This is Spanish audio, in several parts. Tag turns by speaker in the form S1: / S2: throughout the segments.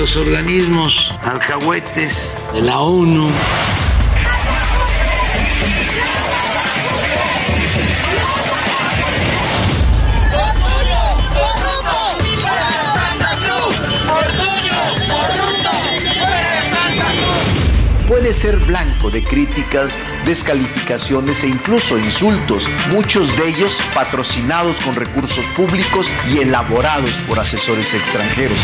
S1: Los organismos alcahuetes de la ONU.
S2: puede ser blanco de críticas, descalificaciones e incluso insultos, muchos de ellos patrocinados con recursos públicos y elaborados por asesores extranjeros.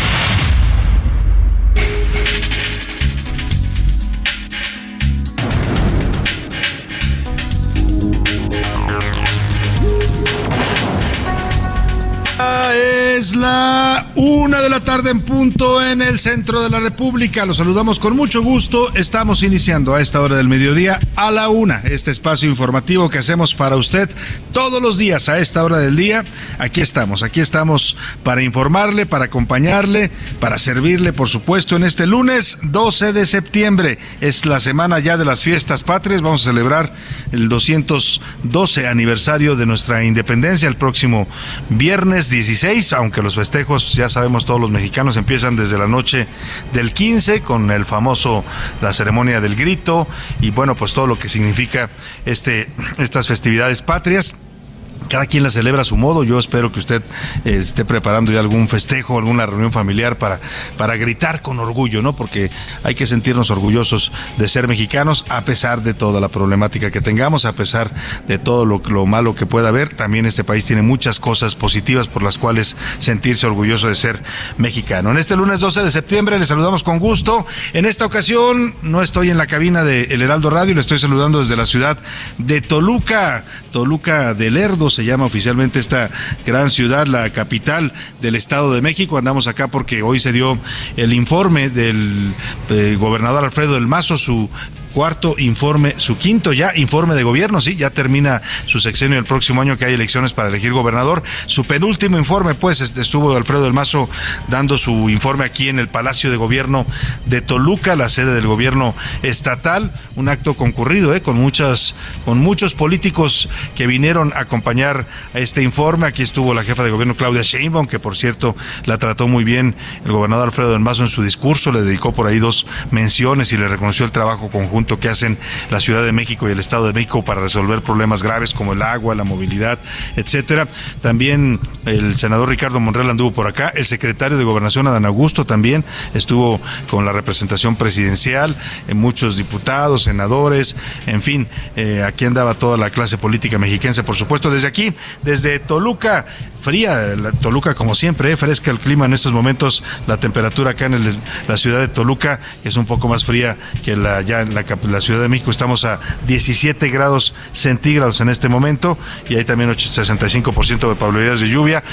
S3: Es la una de la tarde en punto en el centro de la República. Los saludamos con mucho gusto. Estamos iniciando a esta hora del mediodía a la una este espacio informativo que hacemos para usted todos los días a esta hora del día. Aquí estamos, aquí estamos para informarle, para acompañarle, para servirle, por supuesto, en este lunes 12 de septiembre. Es la semana ya de las fiestas patrias. Vamos a celebrar el 212 aniversario de nuestra independencia el próximo viernes 16, aunque los festejos, ya sabemos todos los mexicanos, empiezan desde la noche del 15 con el famoso, la ceremonia del grito y bueno, pues todo lo que significa este, estas festividades patrias cada quien la celebra a su modo. Yo espero que usted eh, esté preparando ya algún festejo, alguna reunión familiar para, para gritar con orgullo, ¿no? Porque hay que sentirnos orgullosos de ser mexicanos a pesar de toda la problemática que tengamos, a pesar de todo lo, lo malo que pueda haber. También este país tiene muchas cosas positivas por las cuales sentirse orgulloso de ser mexicano. En este lunes 12 de septiembre le saludamos con gusto. En esta ocasión no estoy en la cabina de El Heraldo Radio, le estoy saludando desde la ciudad de Toluca, Toluca del Lerdo se llama oficialmente esta gran ciudad, la capital del Estado de México. Andamos acá porque hoy se dio el informe del eh, gobernador Alfredo del Mazo, su cuarto informe, su quinto ya informe de gobierno, sí, ya termina su sexenio el próximo año que hay elecciones para elegir gobernador. Su penúltimo informe, pues, estuvo Alfredo del Mazo dando su informe aquí en el Palacio de Gobierno de Toluca, la sede del gobierno estatal, un acto concurrido, eh, con muchas, con muchos políticos que vinieron a acompañar a este informe. Aquí estuvo la jefa de gobierno Claudia Sheinbaum, que por cierto la trató muy bien el gobernador Alfredo del Mazo en su discurso, le dedicó por ahí dos menciones y le reconoció el trabajo conjunto que hacen la Ciudad de México y el Estado de México para resolver problemas graves como el agua, la movilidad, etcétera. También el senador Ricardo Monreal anduvo por acá, el secretario de Gobernación Adán Augusto también estuvo con la representación presidencial, eh, muchos diputados, senadores, en fin, eh, aquí andaba toda la clase política mexiquense, por supuesto, desde aquí, desde Toluca, fría, Toluca como siempre, eh, fresca el clima en estos momentos, la temperatura acá en la ciudad de Toluca, que es un poco más fría que la ya en la, cap- la Ciudad de México, estamos a 17 grados centígrados en este momento y hay también 8- 65% de probabilidades de lluvia,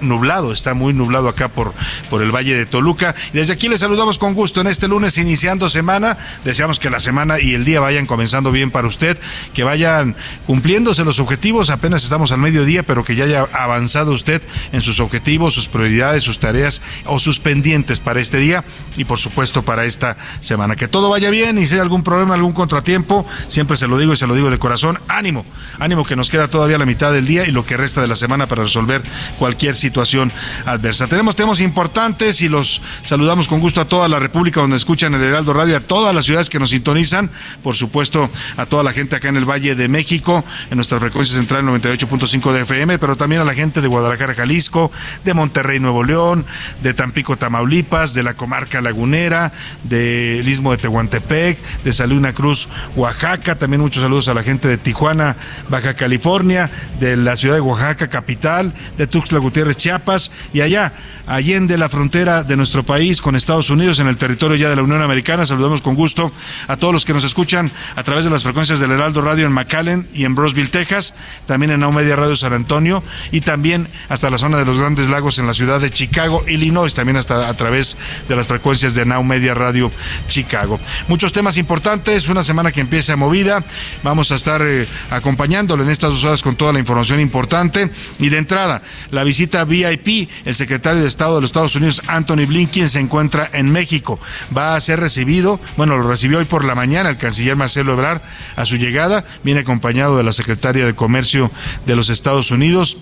S3: nublado, está muy nublado acá por, por el Valle de Toluca. Desde aquí les saludamos con gusto en este lunes iniciando semana, deseamos que la semana y el día vayan comenzando bien para usted, que vayan cumpliéndose los objetivos, apenas estamos al mediodía, pero que ya haya avanzado usted en sus objetivos, sus prioridades, sus tareas o sus pendientes para este día y por supuesto para esta semana. Que todo vaya bien y si hay algún problema, algún contratiempo, siempre se lo digo y se lo digo de corazón, ánimo, ánimo que nos queda todavía la mitad del día y lo que resta de la semana para resolver cualquier situación adversa. Tenemos temas importantes y los saludamos con gusto a toda la República donde escuchan el Heraldo Radio, a todas las ciudades que nos sintonizan, por supuesto a toda la gente acá en el Valle de México, en nuestra frecuencia central 98.5 de FM, pero también a la gente de Guadalajara, Jalisco, de Monterrey, Nuevo León, de Tampico, Tamaulipas, de la comarca lagunera, del Istmo de Tehuantepec, de Saluna Cruz, Oaxaca, también muchos saludos a la gente de Tijuana, Baja California, de la ciudad de Oaxaca, capital, de Tuxtla Gutiérrez, Chiapas, y allá, allende la frontera de nuestro país con Estados Unidos, en el territorio ya de la Unión Americana. Saludamos con gusto a todos los que nos escuchan a través de las frecuencias del Heraldo Radio en McAllen y en Brosville, Texas, también en Media Radio San Antonio y también hasta la zona de los Grandes Lagos en la ciudad de Chicago, Illinois, también hasta a través de las frecuencias de Now Media Radio Chicago. Muchos temas importantes, una semana que empieza movida. Vamos a estar eh, acompañándolo en estas dos horas con toda la información importante. Y de entrada, la visita VIP, el secretario de Estado de los Estados Unidos, Anthony Blinken, se encuentra en México. Va a ser recibido, bueno, lo recibió hoy por la mañana el canciller Marcelo Ebrard a su llegada. Viene acompañado de la secretaria de Comercio de los Estados Unidos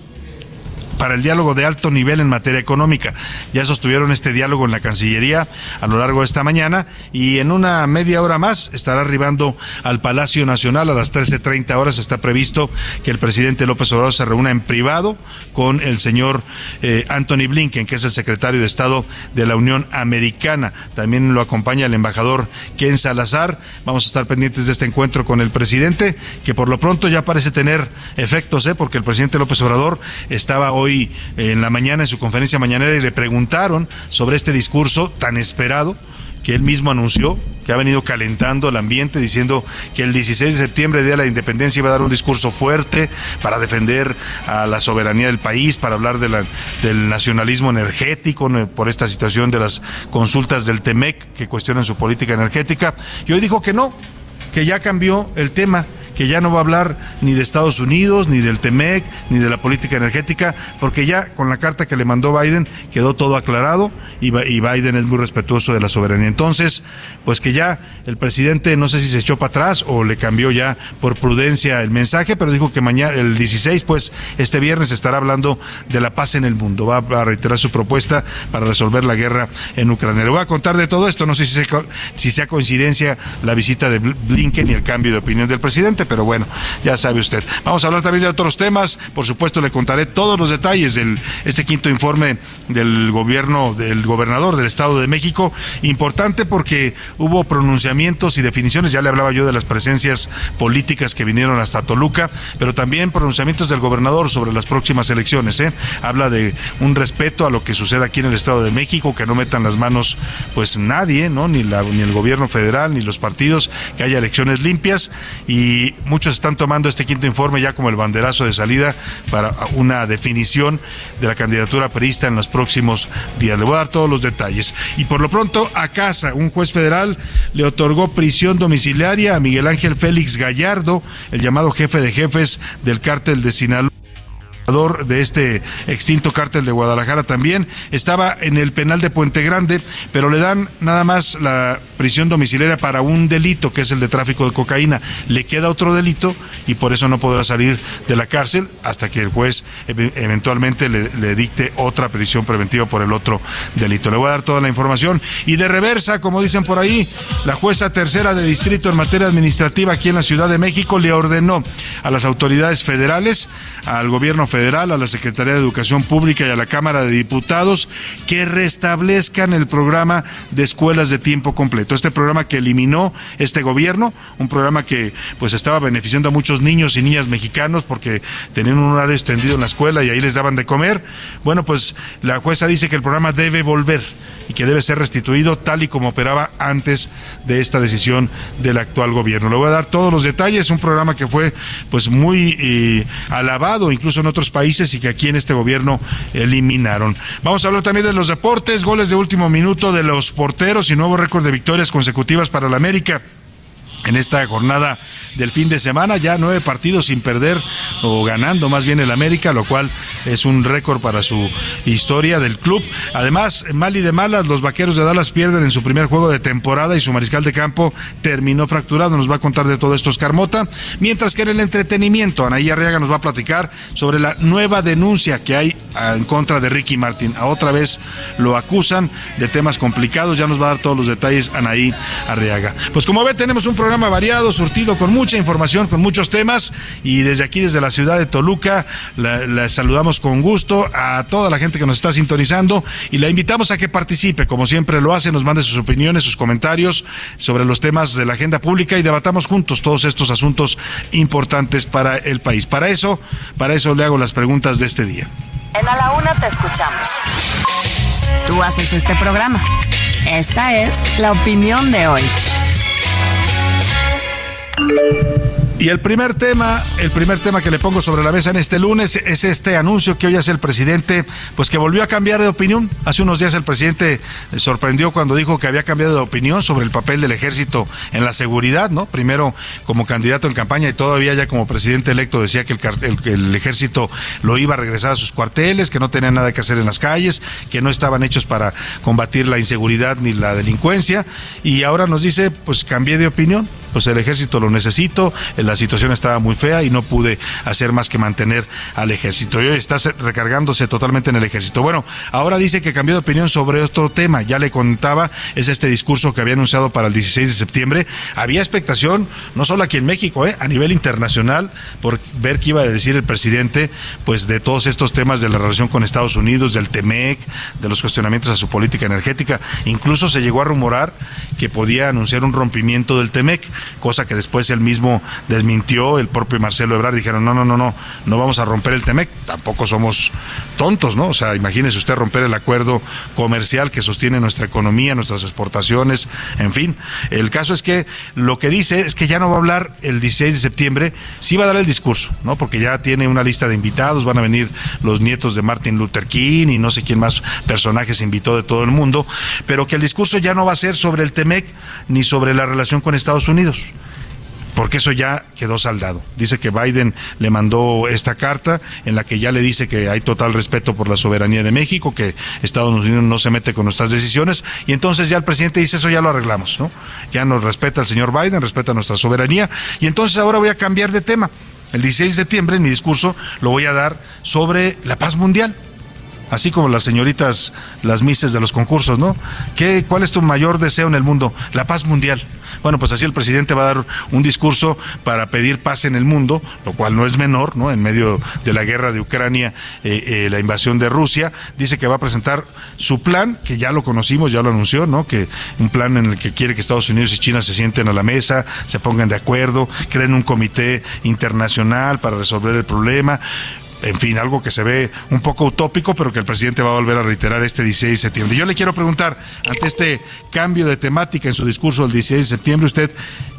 S3: para el diálogo de alto nivel en materia económica. Ya sostuvieron este diálogo en la Cancillería a lo largo de esta mañana y en una media hora más estará arribando al Palacio Nacional a las 13.30 horas. Está previsto que el presidente López Obrador se reúna en privado con el señor eh, Anthony Blinken, que es el secretario de Estado de la Unión Americana. También lo acompaña el embajador Ken Salazar. Vamos a estar pendientes de este encuentro con el presidente, que por lo pronto ya parece tener efectos, ¿eh? porque el presidente López Obrador estaba hoy en la mañana en su conferencia mañanera y le preguntaron sobre este discurso tan esperado que él mismo anunció, que ha venido calentando el ambiente, diciendo que el 16 de septiembre, Día de la Independencia, iba a dar un discurso fuerte para defender a la soberanía del país, para hablar de la, del nacionalismo energético por esta situación de las consultas del TEMEC que cuestionan su política energética. Y hoy dijo que no, que ya cambió el tema que ya no va a hablar ni de Estados Unidos, ni del TEMEC, ni de la política energética, porque ya con la carta que le mandó Biden quedó todo aclarado y, Biden es muy respetuoso de la soberanía. Entonces, pues que ya el presidente no sé si se echó para atrás o le cambió ya por prudencia el mensaje, pero dijo que mañana, el 16, pues este viernes estará hablando de la paz en el mundo. Va a reiterar su propuesta para resolver la guerra en Ucrania. Le voy a contar de todo esto, no sé si, si sea coincidencia la visita de Blinken y el cambio de opinión del presidente, pero bueno, ya sabe usted. Vamos a hablar también de otros temas. Por supuesto, le contaré todos los detalles de este quinto informe del gobierno, del gobernador del Estado de México. Importante porque hubo pronunciamientos y definiciones. Ya le hablaba yo de las presencias políticas que vinieron hasta Toluca, pero también pronunciamientos del gobernador sobre las próximas elecciones. ¿eh? Habla de un respeto a lo que sucede aquí en el Estado de México, que no metan las manos, pues nadie, ¿no? Ni, la, ni el gobierno federal, ni los partidos, que haya elecciones limpias. Y muchos están tomando este quinto informe ya como el banderazo de salida para una definición de la candidatura perista en los próximos días. Le voy a dar todos los detalles. Y por lo pronto, a casa, un juez federal le otorgó prisión domiciliaria a Miguel Ángel Félix Gallardo, el llamado jefe de jefes del cártel de Sinaloa de este extinto cártel de Guadalajara también estaba en el penal de Puente Grande, pero le dan nada más la prisión domiciliaria para un delito que es el de tráfico de cocaína. Le queda otro delito y por eso no podrá salir de la cárcel hasta que el juez eventualmente le, le dicte otra prisión preventiva por el otro delito. Le voy a dar toda la información y de reversa, como dicen por ahí, la jueza tercera de distrito en materia administrativa aquí en la Ciudad de México le ordenó a las autoridades federales, al gobierno federal Federal, a la Secretaría de Educación Pública y a la Cámara de Diputados que restablezcan el programa de escuelas de tiempo completo. Este programa que eliminó este gobierno, un programa que pues estaba beneficiando a muchos niños y niñas mexicanos porque tenían un horario extendido en la escuela y ahí les daban de comer. Bueno, pues la jueza dice que el programa debe volver y que debe ser restituido tal y como operaba antes de esta decisión del actual gobierno. Le voy a dar todos los detalles, un programa que fue pues muy eh, alabado incluso en otros países y que aquí en este gobierno eliminaron. Vamos a hablar también de los deportes, goles de último minuto de los porteros y nuevo récord de victorias consecutivas para la América. En esta jornada del fin de semana. Ya nueve partidos sin perder o ganando más bien el América, lo cual es un récord para su historia del club. Además, mal y de malas, los vaqueros de Dallas pierden en su primer juego de temporada y su mariscal de campo terminó fracturado. Nos va a contar de todo esto Carmota. Mientras que en el entretenimiento, Anaí Arriaga nos va a platicar sobre la nueva denuncia que hay en contra de Ricky Martin. A otra vez lo acusan de temas complicados. Ya nos va a dar todos los detalles Anaí Arriaga. Pues como ve, tenemos un programa variado, surtido con mucha información, con muchos temas. Y desde aquí, desde la ciudad de Toluca, la, saludamos con gusto a toda la gente que nos está sintonizando y la invitamos a que participe, como siempre lo hace, nos mande sus opiniones, sus comentarios sobre los temas de la agenda pública y debatamos juntos todos estos asuntos importantes para el país. Para eso, para eso le hago las preguntas de este día.
S4: En A la Una te escuchamos. Tú haces este programa. Esta es la opinión de hoy. Thank you.
S3: Y el primer tema, el primer tema que le pongo sobre la mesa en este lunes es este anuncio que hoy hace el presidente, pues que volvió a cambiar de opinión. Hace unos días el presidente sorprendió cuando dijo que había cambiado de opinión sobre el papel del ejército en la seguridad, ¿no? Primero como candidato en campaña y todavía ya como presidente electo decía que el, el ejército lo iba a regresar a sus cuarteles, que no tenía nada que hacer en las calles, que no estaban hechos para combatir la inseguridad ni la delincuencia. Y ahora nos dice, pues cambié de opinión pues el ejército lo necesito, la situación estaba muy fea y no pude hacer más que mantener al ejército. Y hoy está recargándose totalmente en el ejército. Bueno, ahora dice que cambió de opinión sobre otro tema. Ya le contaba, es este discurso que había anunciado para el 16 de septiembre. Había expectación, no solo aquí en México, ¿eh? a nivel internacional, por ver qué iba a decir el presidente, pues de todos estos temas de la relación con Estados Unidos, del TEMEC, de los cuestionamientos a su política energética. Incluso se llegó a rumorar que podía anunciar un rompimiento del TEMEC cosa que después él mismo desmintió, el propio Marcelo Ebrard dijeron, no, no, no, no, no vamos a romper el TEMEC, tampoco somos tontos, ¿no? O sea, imagínese usted romper el acuerdo comercial que sostiene nuestra economía, nuestras exportaciones, en fin. El caso es que lo que dice es que ya no va a hablar el 16 de septiembre, sí va a dar el discurso, ¿no? Porque ya tiene una lista de invitados, van a venir los nietos de Martin Luther King y no sé quién más personajes invitó de todo el mundo, pero que el discurso ya no va a ser sobre el TEMEC ni sobre la relación con Estados Unidos porque eso ya quedó saldado. Dice que Biden le mandó esta carta en la que ya le dice que hay total respeto por la soberanía de México, que Estados Unidos no se mete con nuestras decisiones, y entonces ya el presidente dice eso ya lo arreglamos, ¿no? Ya nos respeta el señor Biden, respeta nuestra soberanía, y entonces ahora voy a cambiar de tema. El 16 de septiembre mi discurso lo voy a dar sobre la paz mundial así como las señoritas, las mises de los concursos, ¿no? ¿Qué, ¿Cuál es tu mayor deseo en el mundo? La paz mundial. Bueno, pues así el presidente va a dar un discurso para pedir paz en el mundo, lo cual no es menor, ¿no? En medio de la guerra de Ucrania, eh, eh, la invasión de Rusia, dice que va a presentar su plan, que ya lo conocimos, ya lo anunció, ¿no? Que un plan en el que quiere que Estados Unidos y China se sienten a la mesa, se pongan de acuerdo, creen un comité internacional para resolver el problema en fin, algo que se ve un poco utópico, pero que el presidente va a volver a reiterar este 16 de septiembre. Yo le quiero preguntar, ante este cambio de temática en su discurso del 16 de septiembre, ¿usted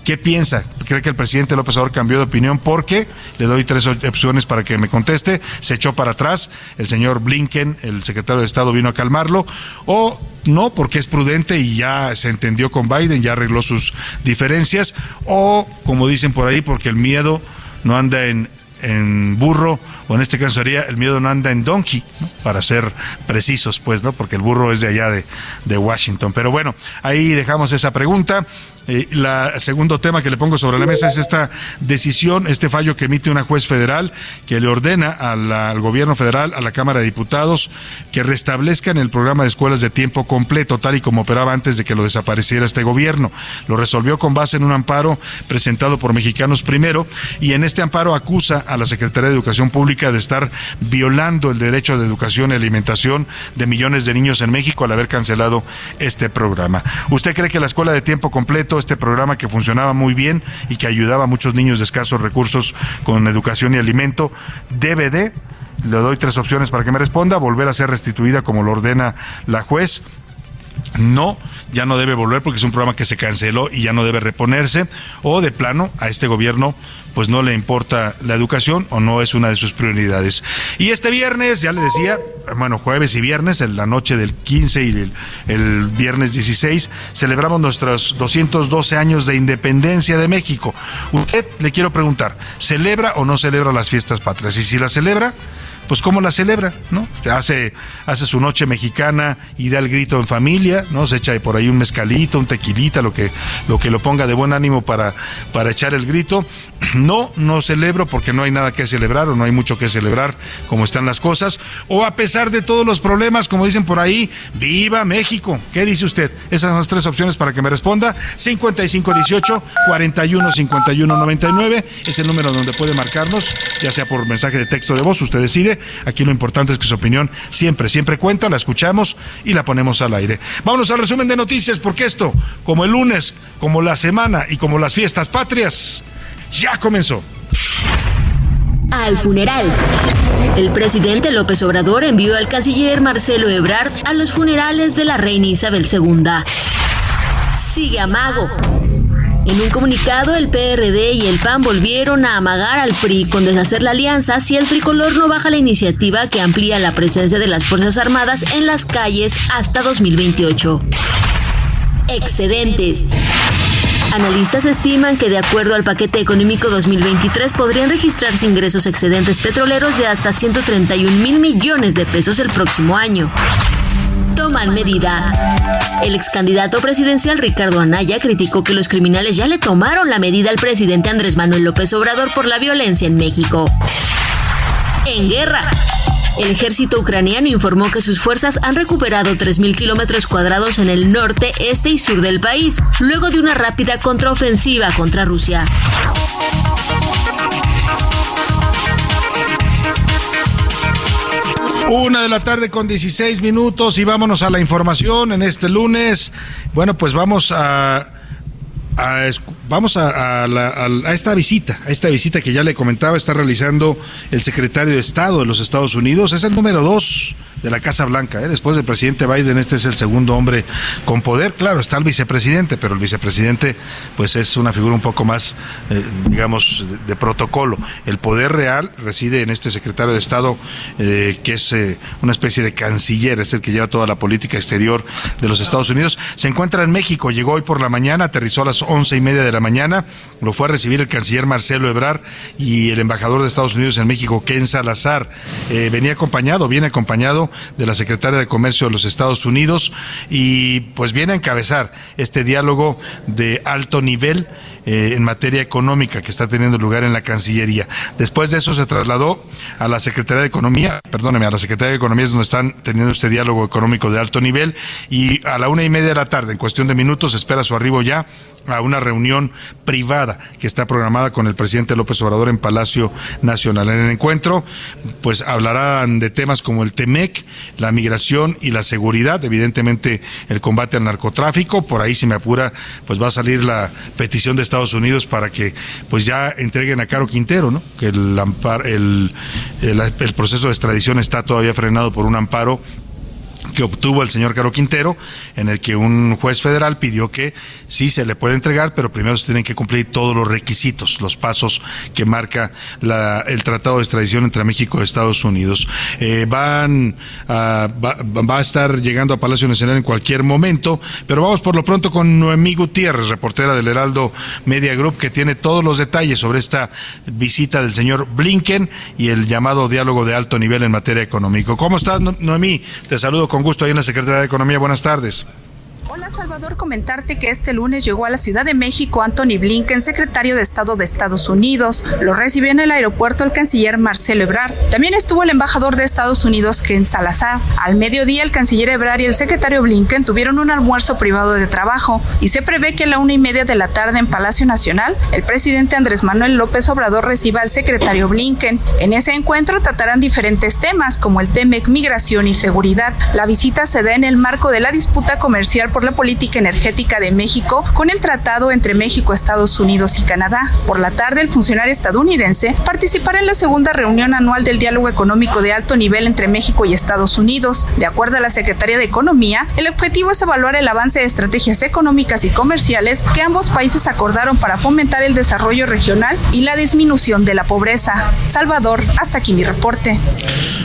S3: qué piensa? ¿Cree que el presidente López Obrador cambió de opinión? Porque le doy tres opciones para que me conteste. Se echó para atrás, el señor Blinken, el secretario de Estado, vino a calmarlo, o no, porque es prudente y ya se entendió con Biden, ya arregló sus diferencias, o como dicen por ahí, porque el miedo no anda en en burro, o en este caso sería el miedo no anda en donkey, para ser precisos, pues, ¿no? Porque el burro es de allá de, de Washington. Pero bueno, ahí dejamos esa pregunta. Eh, la segundo tema que le pongo sobre la mesa es esta decisión, este fallo que emite una juez federal que le ordena al gobierno federal, a la Cámara de Diputados, que restablezcan el programa de escuelas de tiempo completo, tal y como operaba antes de que lo desapareciera este gobierno. Lo resolvió con base en un amparo presentado por Mexicanos Primero y en este amparo acusa a la Secretaría de Educación Pública de estar violando el derecho de educación y alimentación de millones de niños en México al haber cancelado este programa. ¿Usted cree que la escuela de tiempo completo este programa que funcionaba muy bien y que ayudaba a muchos niños de escasos recursos con educación y alimento, debe de, le doy tres opciones para que me responda, volver a ser restituida como lo ordena la juez, no, ya no debe volver porque es un programa que se canceló y ya no debe reponerse, o de plano a este gobierno pues no le importa la educación o no es una de sus prioridades. Y este viernes, ya le decía, bueno, jueves y viernes, en la noche del 15 y el, viernes 16, celebramos nuestros 212 años de independencia de México. Usted le quiero preguntar, ¿celebra o no celebra las fiestas patrias? Y si la celebra, pues cómo la celebra, ¿no? Hace, hace su noche mexicana y da el grito en familia, ¿no? Se echa por ahí un mezcalito, un tequilita, lo que, lo que lo ponga de buen ánimo para, para echar el grito. No, no celebro porque no hay nada que celebrar o no hay mucho que celebrar como están las cosas. O a pesar de todos los problemas, como dicen por ahí, viva México. ¿Qué dice usted? Esas son las tres opciones para que me responda. 5518 41 51 99 es el número donde puede marcarnos, ya sea por mensaje de texto de voz, usted decide Aquí lo importante es que su opinión siempre, siempre cuenta, la escuchamos y la ponemos al aire. Vámonos al resumen de noticias, porque esto, como el lunes, como la semana y como las fiestas patrias, ya comenzó.
S5: Al funeral. El presidente López Obrador envió al canciller Marcelo Ebrard a los funerales de la reina Isabel II. Sigue amago. En un comunicado, el PRD y el PAN volvieron a amagar al PRI con deshacer la alianza si el tricolor no baja la iniciativa que amplía la presencia de las Fuerzas Armadas en las calles hasta 2028. Excedentes. Analistas estiman que de acuerdo al paquete económico 2023 podrían registrarse ingresos excedentes petroleros de hasta 131 mil millones de pesos el próximo año toman medida. El ex candidato presidencial Ricardo Anaya criticó que los criminales ya le tomaron la medida al presidente Andrés Manuel López Obrador por la violencia en México. En guerra. El ejército ucraniano informó que sus fuerzas han recuperado 3.000 kilómetros cuadrados en el norte, este y sur del país, luego de una rápida contraofensiva contra Rusia.
S3: Una de la tarde con 16 minutos y vámonos a la información en este lunes. Bueno, pues vamos a, vamos a, a, esta visita, a esta visita que ya le comentaba, está realizando el secretario de Estado de los Estados Unidos. Es el número dos de la Casa Blanca. ¿eh? Después del presidente Biden, este es el segundo hombre con poder. Claro, está el vicepresidente, pero el vicepresidente pues es una figura un poco más, eh, digamos, de, protocolo. El poder real reside en este secretario de Estado, eh, que es eh, una especie de canciller, es el que lleva toda la política exterior de los Estados Unidos. Se encuentra en México, llegó hoy por la mañana, aterrizó a las once y media de la mañana, lo fue a recibir el canciller Marcelo Ebrar y el embajador de Estados Unidos en México, Ken Salazar. venía acompañado, viene acompañado de la Secretaria de Comercio de los Estados Unidos y pues viene a encabezar este diálogo de alto nivel eh, en materia económica que está teniendo lugar en la Cancillería. Después de eso se trasladó a la Secretaría de Economía, perdóneme, a la Secretaría de Economía es donde están teniendo este diálogo económico de alto nivel y a la una y media de la tarde, en cuestión de minutos, espera su arribo ya a una reunión privada que está programada con el presidente López Obrador en Palacio Nacional. En el encuentro, pues hablarán de temas como el TEMEC, la migración y la seguridad, evidentemente el combate al narcotráfico, por ahí si me apura, pues va a salir la petición de Estados Unidos para que pues ya entreguen a Caro Quintero, ¿no? Que el, el, el proceso de extradición está todavía frenado por un amparo que obtuvo el señor Caro Quintero, en el que un juez federal pidió que sí se le puede entregar, pero primero se tienen que cumplir todos los requisitos, los pasos que marca la, el Tratado de Extradición entre México y Estados Unidos. Eh, van a, va, a estar llegando a Palacio Nacional en cualquier momento, pero vamos por lo pronto con Noemí Gutiérrez, reportera del Heraldo Media Group, que tiene todos los detalles sobre esta visita del señor Blinken y el llamado diálogo de alto nivel en materia económica. ¿Cómo estás, Noemí? Te saludo con gusto ahí en la Secretaría de Economía. Buenas tardes.
S6: Hola Salvador, comentarte que este lunes llegó a la Ciudad de México Anthony Blinken, secretario de Estado de Estados Unidos. Lo recibió en el aeropuerto el canciller Marcelo Ebrard. También estuvo el embajador de Estados Unidos Ken Salazar. Al mediodía el canciller Ebrard y el secretario Blinken tuvieron un almuerzo privado de trabajo y se prevé que a la una y media de la tarde en Palacio Nacional el presidente Andrés Manuel López Obrador reciba al secretario Blinken. En ese encuentro tratarán diferentes temas como el TEMEC, migración y seguridad. La visita se da en el marco de la disputa comercial por la la política energética de México con el tratado entre México, Estados Unidos y Canadá. Por la tarde, el funcionario estadounidense participará en la segunda reunión anual del diálogo económico de alto nivel entre México y Estados Unidos. De acuerdo a la Secretaría de Economía, el objetivo es evaluar el avance de estrategias económicas y comerciales que ambos países acordaron para fomentar el desarrollo regional y la disminución de la pobreza. Salvador, hasta aquí mi reporte.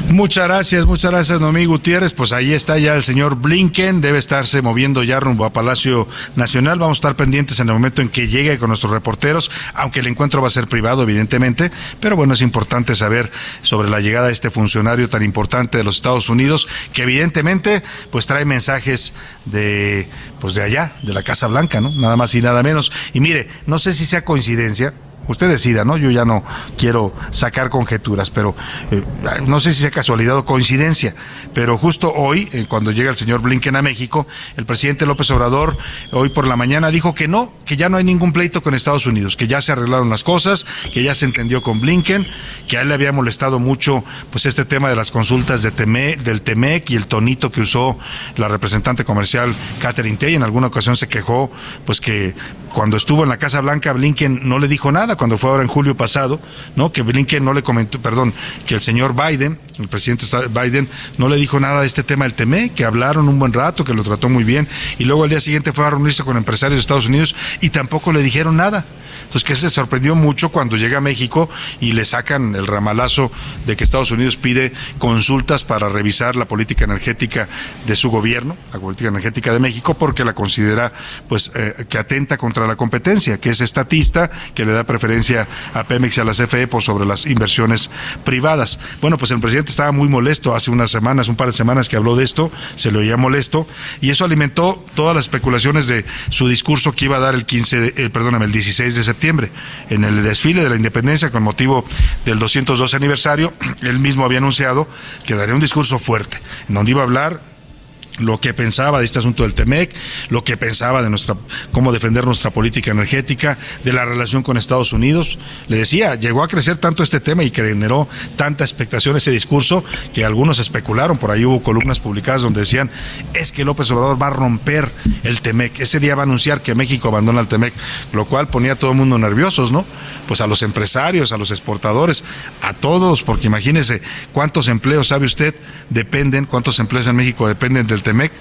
S3: Muchas gracias, muchas gracias, Noemí Gutiérrez. Pues ahí está ya el señor Blinken, debe estarse moviendo ya rumbo a Palacio Nacional. Vamos a estar pendientes en el momento en que llegue con nuestros reporteros, aunque el encuentro va a ser privado, evidentemente. Pero bueno, es importante saber sobre la llegada de este funcionario tan importante de los Estados Unidos, que evidentemente pues trae mensajes de pues de allá, de la Casa Blanca, ¿no? Nada más y nada menos. Y mire, no sé si sea coincidencia, usted decida, ¿no? Yo ya no quiero sacar conjeturas, pero eh, no sé si sea casualidad o coincidencia, pero justo hoy, eh, cuando llega el señor Blinken a México, el presidente López Obrador, hoy por la mañana, dijo que no, que ya no hay ningún pleito con Estados Unidos, que ya se arreglaron las cosas, que ya se entendió con Blinken, que a él le había molestado mucho pues este tema de las consultas de Teme, del TEMEC y el tonito que usó la representante comercial Catherine Tay, en alguna ocasión se quejó pues que cuando estuvo en la Casa Blanca Blinken no le dijo nada, cuando fue ahora en julio pasado, ¿no? Que Blinken no le comentó, perdón, que el señor Biden, el presidente Biden, no le dijo nada de este tema del TME, que hablaron un buen rato, que lo trató muy bien, y luego al día siguiente fue a reunirse con empresarios de Estados Unidos y tampoco le dijeron nada. Entonces, que se sorprendió mucho cuando llega a México y le sacan el ramalazo de que Estados Unidos pide consultas para revisar la política energética de su gobierno, la política energética de México, porque la considera pues eh, que atenta contra la competencia, que es estatista, que le da preferencia a Pemex y a la CFE sobre las inversiones privadas. Bueno, pues el presidente estaba muy molesto hace unas semanas, un par de semanas que habló de esto, se lo oía molesto, y eso alimentó todas las especulaciones de su discurso que iba a dar el 15, de, eh, el 16 de septiembre septiembre, en el desfile de la independencia con motivo del 212 aniversario, él mismo había anunciado que daría un discurso fuerte, en donde iba a hablar lo que pensaba de este asunto del TEMEC, lo que pensaba de nuestra cómo defender nuestra política energética, de la relación con Estados Unidos. Le decía, llegó a crecer tanto este tema y generó tanta expectación ese discurso que algunos especularon, por ahí hubo columnas publicadas donde decían, es que López Obrador va a romper el TEMEC, ese día va a anunciar que México abandona el TEMEC, lo cual ponía a todo el mundo nerviosos, ¿no? Pues a los empresarios, a los exportadores, a todos, porque imagínese cuántos empleos, sabe usted, dependen, cuántos empleos en México dependen del Temec,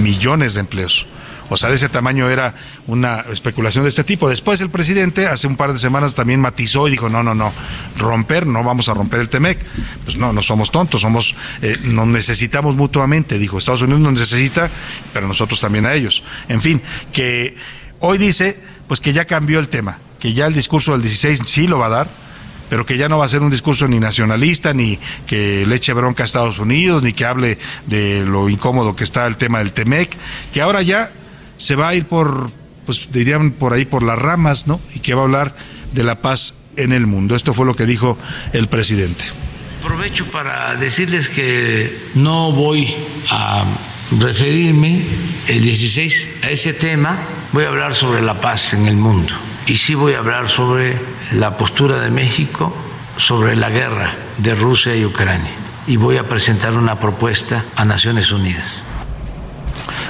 S3: millones de empleos. O sea, de ese tamaño era una especulación de este tipo. Después el presidente, hace un par de semanas, también matizó y dijo, no, no, no, romper, no vamos a romper el TEMEC. Pues no, no somos tontos, somos, eh, nos necesitamos mutuamente, dijo. Estados Unidos nos necesita, pero nosotros también a ellos. En fin, que hoy dice, pues que ya cambió el tema, que ya el discurso del 16 sí lo va a dar, pero que ya no va a ser un discurso ni nacionalista, ni que le eche bronca a Estados Unidos, ni que hable de lo incómodo que está el tema del TEMEC, que ahora ya se va a ir por, pues dirían por ahí por las ramas, ¿no? Y que va a hablar de la paz en el mundo. Esto fue lo que dijo el presidente.
S1: Aprovecho para decirles que no voy a referirme el 16 a ese tema, voy a hablar sobre la paz en el mundo y sí voy a hablar sobre la postura de México sobre la guerra de Rusia y Ucrania y voy a presentar una propuesta a Naciones Unidas.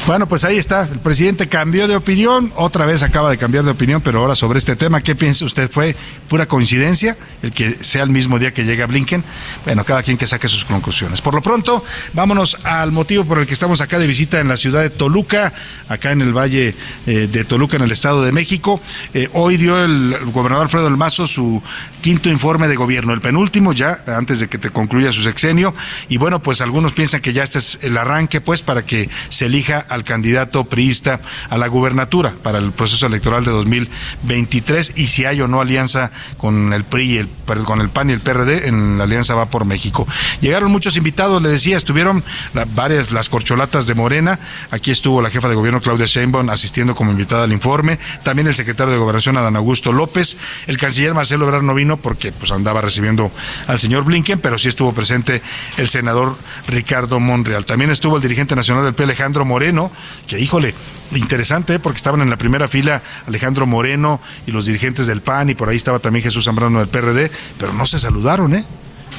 S3: Bueno, pues ahí está. El presidente cambió de opinión, otra vez acaba de cambiar de opinión, pero ahora sobre este tema, ¿qué piensa usted? ¿Fue pura coincidencia el que sea el mismo día que llega Blinken? Bueno, cada quien que saque sus conclusiones. Por lo pronto, vámonos al motivo por el que estamos acá de visita en la ciudad de Toluca, acá en el Valle eh, de Toluca, en el Estado de México. Eh, hoy dio el gobernador Alfredo del Mazo su quinto informe de gobierno, el penúltimo ya, antes de que te concluya su sexenio. Y bueno, pues algunos piensan que ya este es el arranque, pues, para que se elija al candidato priista a la gubernatura para el proceso electoral de 2023 y si hay o no alianza con el PRI, el, con el PAN y el PRD, en la alianza va por México. Llegaron muchos invitados, le decía, estuvieron varias las corcholatas de Morena, aquí estuvo la jefa de gobierno Claudia Sheinbaum asistiendo como invitada al informe, también el secretario de Gobernación Adán Augusto López, el canciller Marcelo Ebrard no vino porque pues andaba recibiendo al señor Blinken, pero sí estuvo presente el senador Ricardo Monreal. También estuvo el dirigente nacional del P Alejandro Moreno, que híjole, interesante, ¿eh? porque estaban en la primera fila Alejandro Moreno y los dirigentes del PAN, y por ahí estaba también Jesús Zambrano del PRD, pero no se saludaron, ¿eh?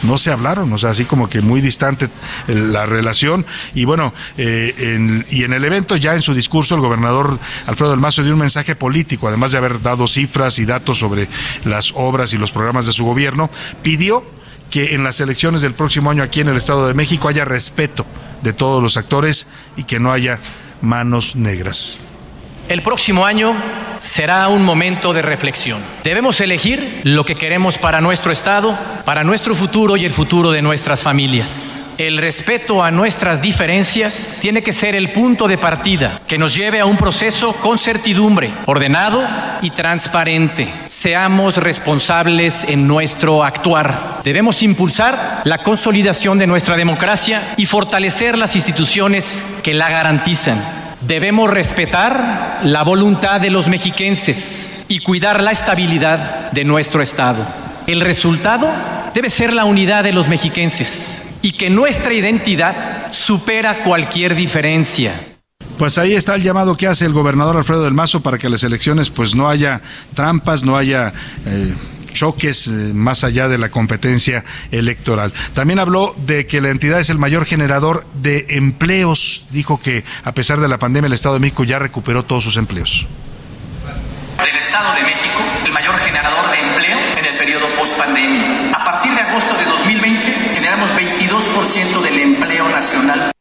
S3: no se hablaron, o sea, así como que muy distante la relación. Y bueno, eh, y en el evento, ya en su discurso, el gobernador Alfredo del Mazo dio un mensaje político, además de haber dado cifras y datos sobre las obras y los programas de su gobierno, pidió que en las elecciones del próximo año aquí en el Estado de México haya respeto de todos los actores y que no haya manos negras.
S7: El próximo año será un momento de reflexión. Debemos elegir lo que queremos para nuestro Estado, para nuestro futuro y el futuro de nuestras familias. El respeto a nuestras diferencias tiene que ser el punto de partida que nos lleve a un proceso con certidumbre, ordenado y transparente. Seamos responsables en nuestro actuar. Debemos impulsar la consolidación de nuestra democracia y fortalecer las instituciones que la garantizan. Debemos respetar la voluntad de los mexiquenses y cuidar la estabilidad de nuestro Estado. El resultado debe ser la unidad de los mexiquenses y que nuestra identidad supera cualquier diferencia.
S3: Pues ahí está el llamado que hace el gobernador Alfredo del Mazo para que las elecciones pues no haya trampas, no haya eh, choques eh, más allá de la competencia electoral. También habló de que la entidad es el mayor generador de empleos. Dijo que a pesar de la pandemia el Estado de México ya recuperó todos sus empleos.
S8: Del Estado de México, el mayor generador de empleo en el periodo post-pandemia. A partir de agosto de 2020 generamos 22% del empleo nacional.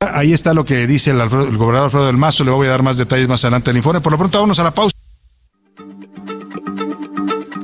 S3: Ahí está lo que dice el, el, gobernador Alfredo del Mazo. Le voy a dar más detalles más adelante del informe. Por lo pronto, vámonos a la pausa.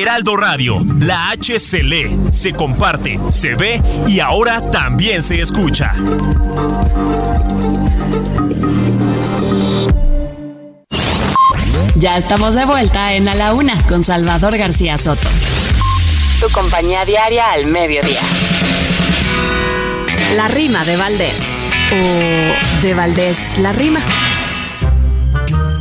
S9: Heraldo Radio, la H se lee, se comparte, se ve y ahora también se escucha.
S4: Ya estamos de vuelta en A la Una con Salvador García Soto. Tu compañía diaria al mediodía. La rima de Valdés. O de Valdés la rima.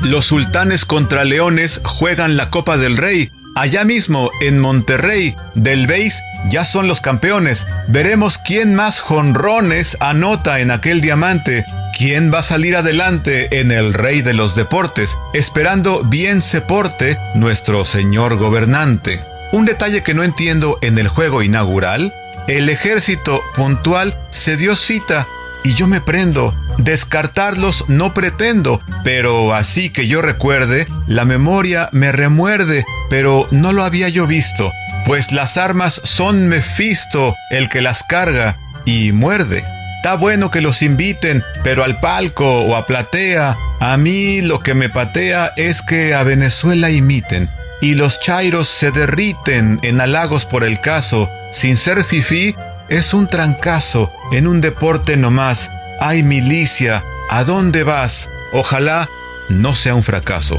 S10: Los sultanes contra leones juegan la Copa del Rey Allá mismo, en Monterrey, del Beis, ya son los campeones. Veremos quién más jonrones anota en aquel diamante. ¿Quién va a salir adelante en el rey de los deportes? Esperando bien se porte nuestro señor gobernante. Un detalle que no entiendo en el juego inaugural, el ejército puntual se dio cita y yo me prendo. Descartarlos no pretendo, pero así que yo recuerde, la memoria me remuerde, pero no lo había yo visto, pues las armas son Mefisto el que las carga y muerde. Está bueno que los inviten, pero al palco o a platea, a mí lo que me patea es que a Venezuela imiten. Y los chairos se derriten en halagos por el caso, sin ser fifí, es un trancazo en un deporte nomás. Ay, milicia, ¿a dónde vas? Ojalá no sea un fracaso.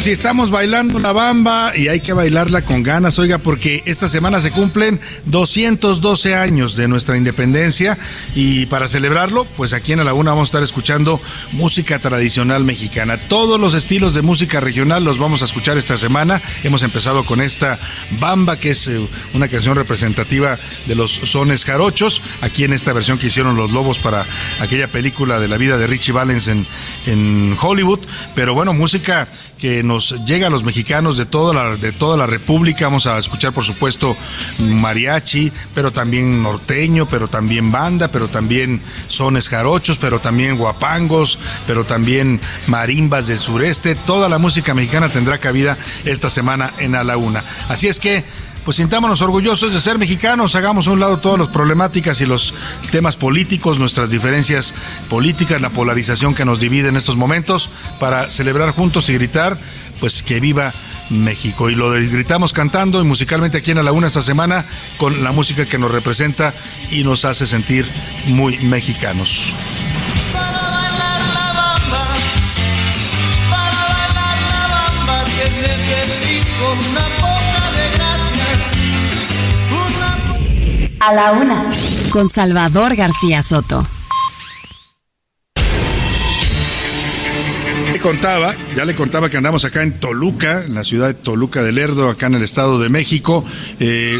S3: Oh, si estamos bailando la bamba y hay que bailarla con ganas, oiga, porque esta semana se cumplen 212 años de nuestra independencia y para celebrarlo, pues aquí en la Laguna vamos a estar escuchando música tradicional mexicana. Todos los estilos de música regional los vamos a escuchar esta semana. Hemos empezado con esta bamba, que es eh, una canción representativa de los sones jarochos, aquí en esta versión que hicieron los Lobos para aquella película de la vida de Richie Valens en, en Hollywood. Pero bueno, música que nos llega a los mexicanos de toda la, de toda la República. Vamos a escuchar, por supuesto, mariachi, pero también norteño, pero también banda, pero también sones jarochos, pero también guapangos, pero también marimbas del sureste. Toda la música mexicana tendrá cabida esta semana en A la Una. Así es que pues sintámonos orgullosos de ser mexicanos, hagamos a un lado todas las problemáticas y los temas políticos, nuestras diferencias políticas, la polarización que nos divide en estos momentos, para celebrar juntos y gritar, pues que viva México. Y lo gritamos cantando y musicalmente aquí en la Una esta semana con la música que nos representa y nos hace sentir muy mexicanos.
S4: A la una, con Salvador García Soto.
S3: Le contaba, ya le contaba que andamos acá en Toluca, en la ciudad de Toluca del Lerdo, acá en el Estado de México. Eh,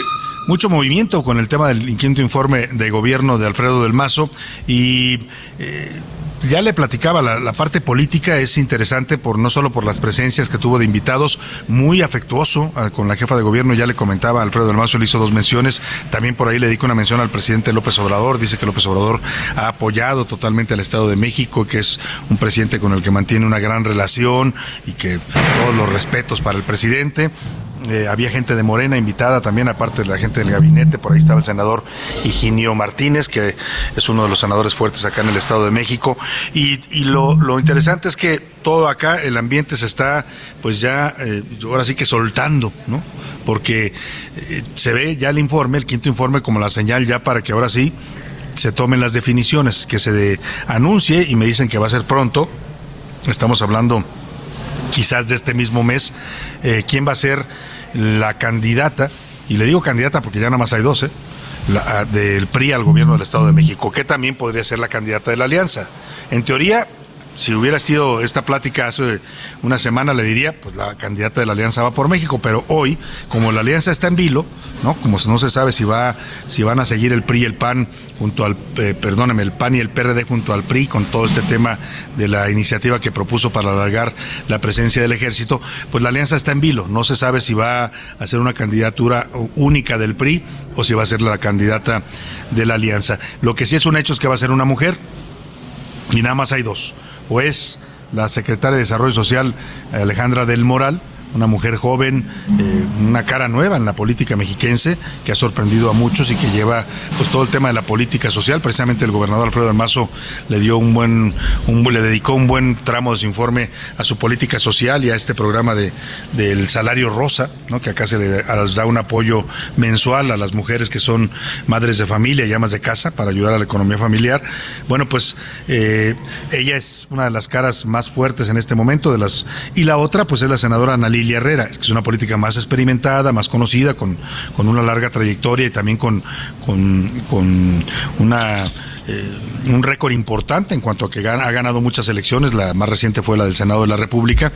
S3: mucho movimiento con el tema del quinto informe de gobierno de Alfredo del Mazo y eh, ya le platicaba, la, parte política es interesante por no solo por las presencias que tuvo de invitados, muy afectuoso ah, con la jefa de gobierno, ya le comentaba, Alfredo del Mazo le hizo dos menciones, también por ahí le dedico una mención al presidente López Obrador, dice que López Obrador ha apoyado totalmente al Estado de México, que es un presidente con el que mantiene una gran relación y que todos los respetos para el presidente. Eh, había gente de Morena invitada también, aparte de la gente del gabinete, por ahí estaba el senador Higinio Martínez, que es uno de los senadores fuertes acá en el Estado de México. Y, lo, lo, interesante es que todo acá, el ambiente se está, pues ya, eh, ahora sí que soltando, ¿no? Porque eh, se ve ya el informe, el quinto informe, como la señal ya para que ahora sí se tomen las definiciones, que se anuncie y me dicen que va a ser pronto. Estamos hablando quizás de este mismo mes, eh, quién va a ser la candidata, y le digo candidata porque ya nada más hay 12, la, del PRI al gobierno del Estado de México, que también podría ser la candidata de la alianza. En teoría, si hubiera sido esta plática hace una semana, le diría, pues la candidata de la Alianza va por México, pero hoy, como la Alianza está en vilo, ¿no? Como no se sabe si va, si van a seguir el PRI y el PAN junto al, eh, perdóneme, el PAN y el PRD junto al PRI con todo este tema de la iniciativa que propuso para alargar la presencia del ejército, pues la Alianza está en vilo, no se sabe si va a ser una candidatura única del PRI o si va a ser la candidata de la Alianza. Lo que sí es un hecho es que va a ser una mujer y nada más hay dos o es la secretaria de Desarrollo Social Alejandra del Moral, una mujer joven, eh, una cara nueva en la política mexiquense, que ha sorprendido a muchos y que lleva pues todo el tema de la política social. Precisamente el gobernador Alfredo del Mazo le dio un buen, un, le dedicó un buen tramo de su informe a su política social y a este programa de del salario rosa, ¿no? que acá se le da un apoyo mensual a las mujeres que son madres de familia y amas de casa para ayudar a la economía familiar. Bueno, pues eh, ella es una de las caras más fuertes en este momento de las y la otra pues es la senadora Analí Lilia Herrera, que es una política más experimentada, más conocida, con, con una larga trayectoria y también con, con, una eh, un récord importante en cuanto a que ha ganado muchas elecciones, la más reciente fue la del Senado de la República.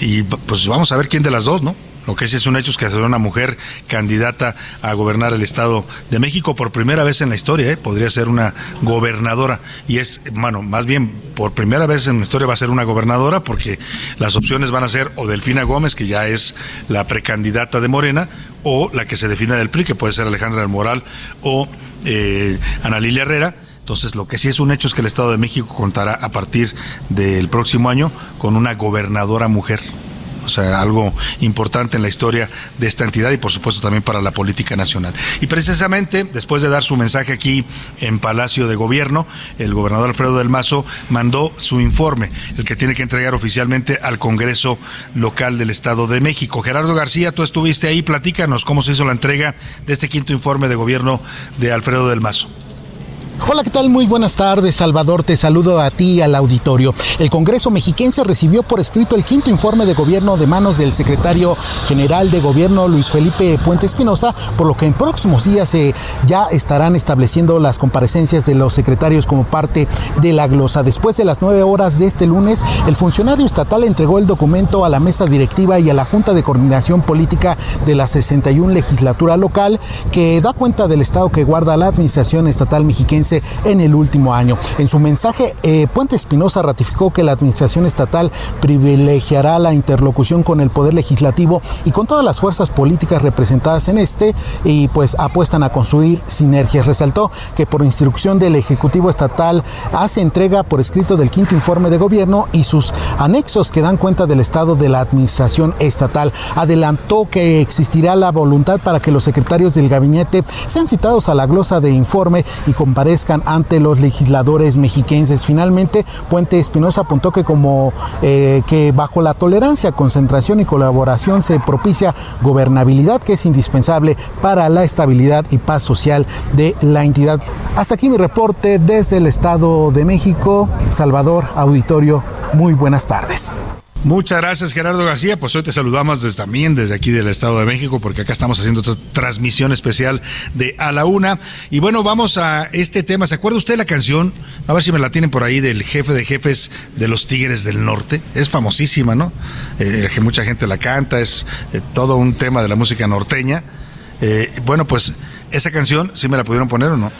S3: Y pues vamos a ver quién de las dos, ¿no? Lo que sí es un hecho es que será una mujer candidata a gobernar el Estado de México por primera vez en la historia, ¿eh? podría ser una gobernadora. Y es, bueno, más bien por primera vez en la historia va a ser una gobernadora porque las opciones van a ser o Delfina Gómez, que ya es la precandidata de Morena, o la que se defina del PRI, que puede ser Alejandra del Moral o eh, Ana Lilia Herrera. Entonces, lo que sí es un hecho es que el Estado de México contará a partir del próximo año con una gobernadora mujer o sea, algo importante en la historia de esta entidad y por supuesto también para la política nacional. Y precisamente después de dar su mensaje aquí en Palacio de Gobierno, el gobernador Alfredo del Mazo mandó su informe, el que tiene que entregar oficialmente al Congreso local del Estado de México. Gerardo García, tú estuviste ahí, platícanos cómo se hizo la entrega de este quinto informe de gobierno de Alfredo del Mazo.
S11: Hola, ¿qué tal? Muy buenas tardes, Salvador. Te saludo a ti y al auditorio. El Congreso mexiquense recibió por escrito el quinto informe de gobierno de manos del secretario general de gobierno, Luis Felipe Puente Espinosa, por lo que en próximos días eh, ya estarán estableciendo las comparecencias de los secretarios como parte de la glosa. Después de las nueve horas de este lunes, el funcionario estatal entregó el documento a la mesa directiva y a la Junta de Coordinación Política de la 61 legislatura local, que da cuenta del estado que guarda la administración estatal mexiquense en el último año. En su mensaje, eh, Puente Espinosa ratificó que la administración estatal privilegiará la interlocución con el Poder Legislativo y con todas las fuerzas políticas representadas en este y pues apuestan a construir sinergias. Resaltó que por instrucción del Ejecutivo Estatal hace entrega por escrito del quinto informe de gobierno y sus anexos que dan cuenta del estado de la administración estatal. Adelantó que existirá la voluntad para que los secretarios del gabinete sean citados a la glosa de informe y comparezcan ante los legisladores mexiquenses. Finalmente, Puente Espinosa apuntó que como eh, que bajo la tolerancia, concentración y colaboración se propicia gobernabilidad que es indispensable para la estabilidad y paz social de la entidad. Hasta aquí mi reporte desde el Estado de México. Salvador Auditorio, muy buenas tardes.
S3: Muchas gracias Gerardo García, pues hoy te saludamos desde, también desde aquí del Estado de México porque acá estamos haciendo otra transmisión especial de A la Una y bueno, vamos a este tema, ¿se acuerda usted la canción? A ver si me la tienen por ahí del jefe de jefes de los Tigres del Norte, es famosísima, ¿no? Eh, que mucha gente la canta, es eh, todo un tema de la música norteña. Eh, bueno, pues esa canción, ¿sí me la pudieron poner o no?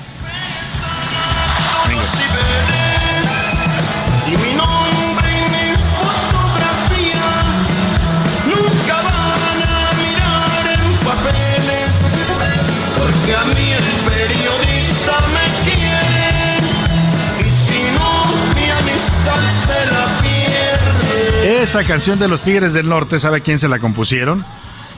S3: Esa canción de los Tigres del Norte, ¿sabe quién se la compusieron?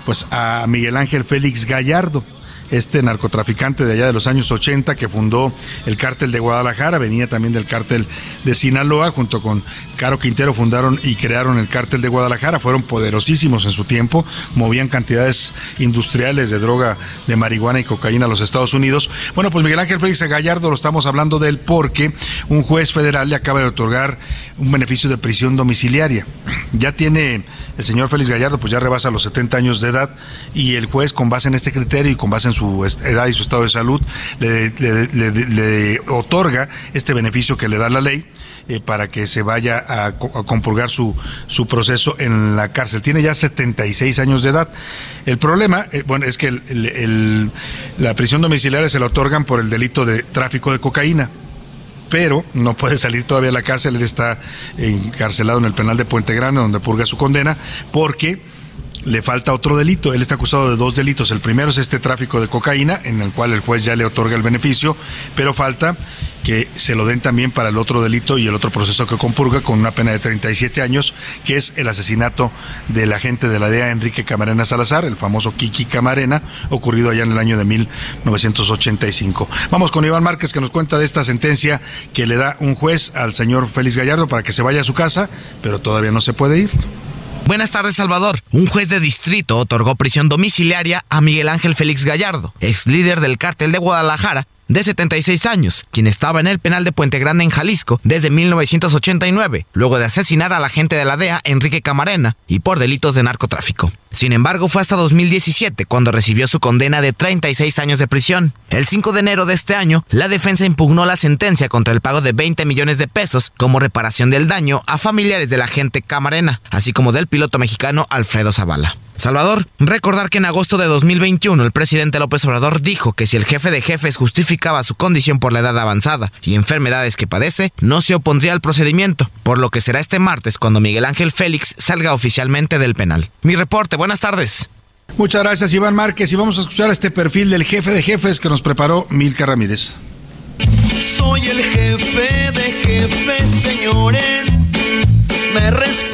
S3: Pues a Miguel Ángel Félix Gallardo este narcotraficante de allá de los años 80 que fundó el cártel de Guadalajara, venía también del cártel de Sinaloa, junto con Caro Quintero fundaron y crearon el cártel de Guadalajara, fueron poderosísimos en su tiempo, movían cantidades industriales de droga, de marihuana y cocaína a los Estados Unidos. Bueno, pues Miguel Ángel Félix Gallardo lo estamos hablando de él porque un juez federal le acaba de otorgar un beneficio de prisión domiciliaria. Ya tiene el señor Félix Gallardo, pues ya rebasa los 70 años de edad y el juez con base en este criterio y con base en su edad y su estado de salud le, otorga este beneficio que le da la ley. Eh, para que se vaya a, compurgar su, su proceso en la cárcel. Tiene ya 76 años de edad. El problema, eh, bueno, es que la prisión domiciliaria se la otorgan por el delito de tráfico de cocaína pero no puede salir todavía a la cárcel. Él está encarcelado en el penal de Puente Grande, donde purga su condena, porque le falta otro delito. Él está acusado de dos delitos. El primero es este tráfico de cocaína, en el cual el juez ya le otorga el beneficio, pero falta que se lo den también para el otro delito y el otro proceso que compurga con una pena de 37 años, que es el asesinato del agente de la DEA Enrique Camarena Salazar, el famoso Kiki Camarena, ocurrido allá en el año de 1985. Vamos con Iván Márquez que nos cuenta de esta sentencia que le da un juez al señor Félix Gallardo para que se vaya a su casa, pero todavía no se puede ir.
S12: Buenas tardes, Salvador. Un juez de distrito otorgó prisión domiciliaria a Miguel Ángel Félix Gallardo, ex líder del cártel de Guadalajara, de 76 años, quien estaba en el penal de Puente Grande en Jalisco desde 1989, luego de asesinar a la agente de la DEA, Enrique Camarena, y por delitos de narcotráfico. Sin embargo, fue hasta 2017 cuando recibió su condena de 36 años de prisión. El 5 de enero de este año, la defensa impugnó la sentencia contra el pago de 20 millones de pesos como reparación del daño a familiares de la agente Camarena, así como del piloto mexicano Alfredo Zavala. Salvador, recordar que en agosto de 2021 el presidente López Obrador dijo que si el jefe de jefes justificaba su condición por la edad avanzada y enfermedades que padece, no se opondría al procedimiento, por lo que será este martes cuando Miguel Ángel Félix salga oficialmente del penal. Mi reporte, buenas tardes.
S3: Muchas gracias Iván Márquez y vamos a escuchar este perfil del jefe de jefes que nos preparó Milka Ramírez.
S13: Soy el jefe de jefes, señores. Me respetan a